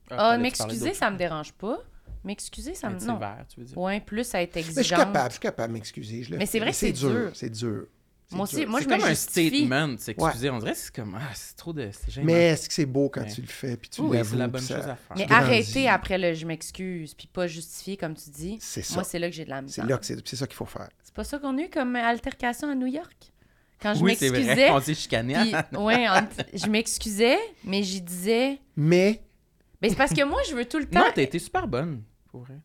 Ah, t'allais te parler m'excuser, ça me dérange pas. M'excuser, ça me... Non. sévère, tu veux dire? Ouais, plus à être Mais je suis exigeante. capable, je suis capable de m'excuser. je le Mais c'est vrai que c'est dur. C'est dur. C'est Moi aussi, moi, c'est je me comme un statement, s'excuser. On dirait que c'est comme, ah, c'est trop de... C'est gênant. Mais est-ce que c'est beau quand Ouais. tu le fais puis tu oui, c'est la bonne ça- chose à faire. Mais arrêter après le « je m'excuse », puis pas justifier, comme tu dis. C'est ça. Moi, c'est là que j'ai de la C'est misère. là que c'est c'est ça qu'il faut faire. C'est pas ça qu'on a eu comme altercation à New York? Quand je oui, c'est vrai, m'excusais, [LAUGHS] on s'est chicané. puis, ouais, je m'excusais, mais j'y disais... Mais Ben, c'est parce que moi, je veux tout le temps... Non, t'as été super bonne, pour vrai.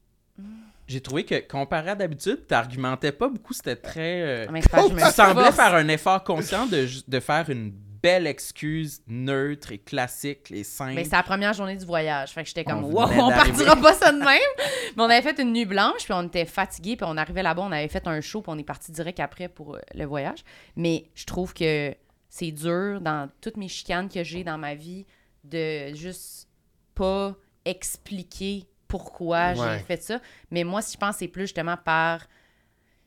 J'ai trouvé que, comparé à d'habitude, t'argumentais pas beaucoup, c'était très... euh, Mais je me Tu semblais faire un effort conscient de, de faire une belle excuse neutre et classique, les simple. Mais c'est la première journée du voyage. Fait que j'étais comme, On wow, on partira pas ça de même. [LAUGHS] Mais on avait fait une nuit blanche, puis on était fatigués, puis on arrivait là-bas, on avait fait un show, puis on est parti direct après pour euh, le voyage. Mais je trouve que c'est dur dans toutes mes chicanes que j'ai dans ma vie de juste pas expliquer pourquoi Ouais. j'ai fait ça. Mais moi, si je pense, c'est plus justement par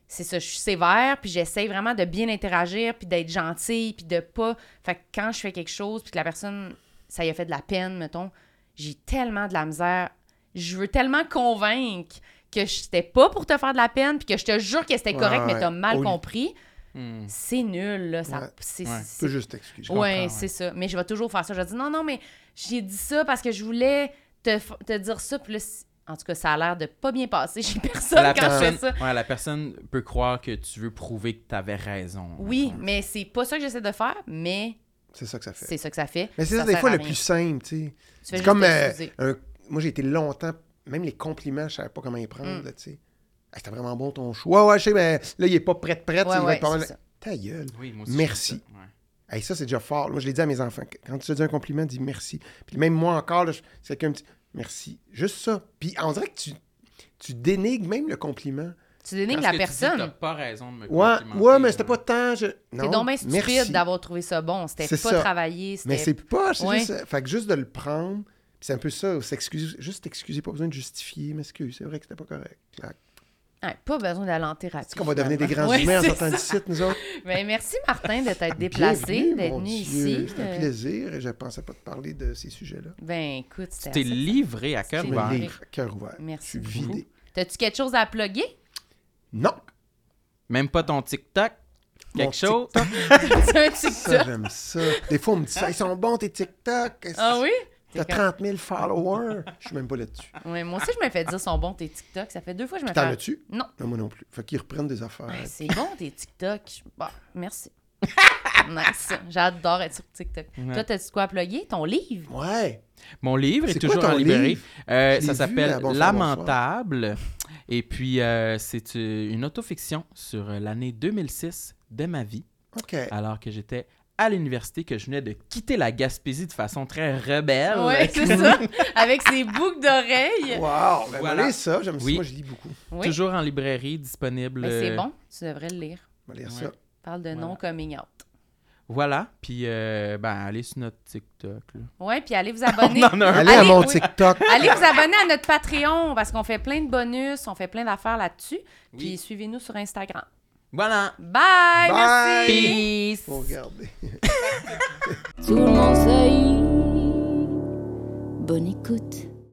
c'est ça, je suis sévère, puis j'essaye vraiment de bien interagir, puis d'être gentille, puis de pas... Fait que quand je fais quelque chose, puis que la personne, ça y a fait de la peine, mettons, j'ai tellement de la misère. Je veux tellement convaincre que c'était pas pour te faire de la peine, puis que je te jure que c'était Ouais, correct, mais t'as mal Au- compris. Hmm. C'est nul, là. Ça, Ouais. c'est, Ouais. tu c'est- peux juste t'excuser. Ouais. c'est ça. Mais je vais toujours faire ça. Je vais dire non, non, mais j'ai dit ça parce que je voulais te, te dire ça. Puis là, c- en tout cas, ça a l'air de pas bien passer chez personne La quand je fais ça. ouais, la personne peut croire que tu veux prouver que t'avais raison. Oui, mais c'est pas ça que j'essaie de faire, mais C'est ça que ça fait. c'est ça que ça fait. Mais c'est ça, des fois, le plus simple, tu sais. Tu fais C'est comme. euh, un- Moi, j'ai été longtemps. Même les compliments, je savais pas comment y prendre, Mm. là, tu sais. Hey, C'était vraiment bon ton choix. Ouais, ouais, je sais, mais là, il est pas prêt de. Ouais, il va. Ta gueule. Oui, moi aussi, Merci. Ça, ouais. Hey, ça, c'est déjà fort. Moi, je l'ai dit à mes enfants. Quand tu te dis un compliment, dis merci. Puis même moi encore, c'est quelqu'un me dit merci. Juste ça. Puis on dirait que tu, tu dénigres même le compliment. Tu dénigres Parce la que tu dis, personne. Pas raison de me Ouais, complimenter, ouais, mais c'était pas tant. Je... C'est donc bien stupide d'avoir trouvé ça bon. C'était pas ça. travaillé. Mais c'est pas, c'est Ouais. juste, fait que juste de le prendre, c'est un peu ça, s'excuser, juste t'excuser, pas besoin de justifier, m'excuse, c'est vrai que c'était pas correct. Clac. Ouais, pas besoin d'aller en thérapie. C'est qu'on va devenir des grands humains en sortant d'ici, nous autres. Ben, merci, Martin, de t'être déplacé, d'être venu ici. C'est un Euh, plaisir et je pensais pas te parler de ces sujets-là. Ben, écoute, Tu t'es livré à cœur ouvert. livre, cœur ouvert. Merci Je suis beaucoup. vidé. T'as-tu quelque chose à plugger? Non! Même pas ton TikTok? Mon Quelque chose? TikTok, [LAUGHS] C'est un Ça, TikTok. j'aime ça. Des fois, on me dit ça, ils sont bons tes TikTok. Ah oui? T'as T'es comme- 30 000 followers. [LAUGHS] Je suis même pas là-dessus. Ouais, moi aussi, je me fais dire sont bons tes TikTok. Ça fait deux fois que je me T'en fais. as-tu? Non. Non, moi non plus. Fait qu'ils reprennent des affaires. Ouais, c'est bon tes TikTok. Bon, merci. [LAUGHS] nice. J'adore être sur TikTok. Ouais. Toi, t'as-tu quoi à plugger? Ton livre? Ouais. Mon livre est, toujours en librairie. livre? Euh, ça s'appelle Lamentable. Et puis, euh, c'est euh, une autofiction sur l'année 2006 de ma vie, OK. alors que j'étais à l'université, que je venais de quitter la Gaspésie de façon très rebelle. Ouais, c'est ça. Avec ses boucles d'oreilles. Wow! Ben, Voilà. ça. J'aime ça. Oui. Moi, je lis beaucoup. Oui. Toujours en librairie, disponible. Mais c'est euh, bon. Tu devrais le lire. On va lire Ouais. ça. Parle de Voilà. non-coming out. Voilà. Puis, euh, ben, allez sur notre TikTok. là. Ouais, puis allez vous [LAUGHS] abonner. On en a un. Allez, à Allez, mon oui. TikTok. Allez vous abonner à notre Patreon parce qu'on fait plein de bonus, on fait plein d'affaires là-dessus. Puis Oui. suivez-nous sur Instagram. Voilà. Bye! Bye! Merci! Peace. Faut regarder. Tout le monde sait. Bonne écoute.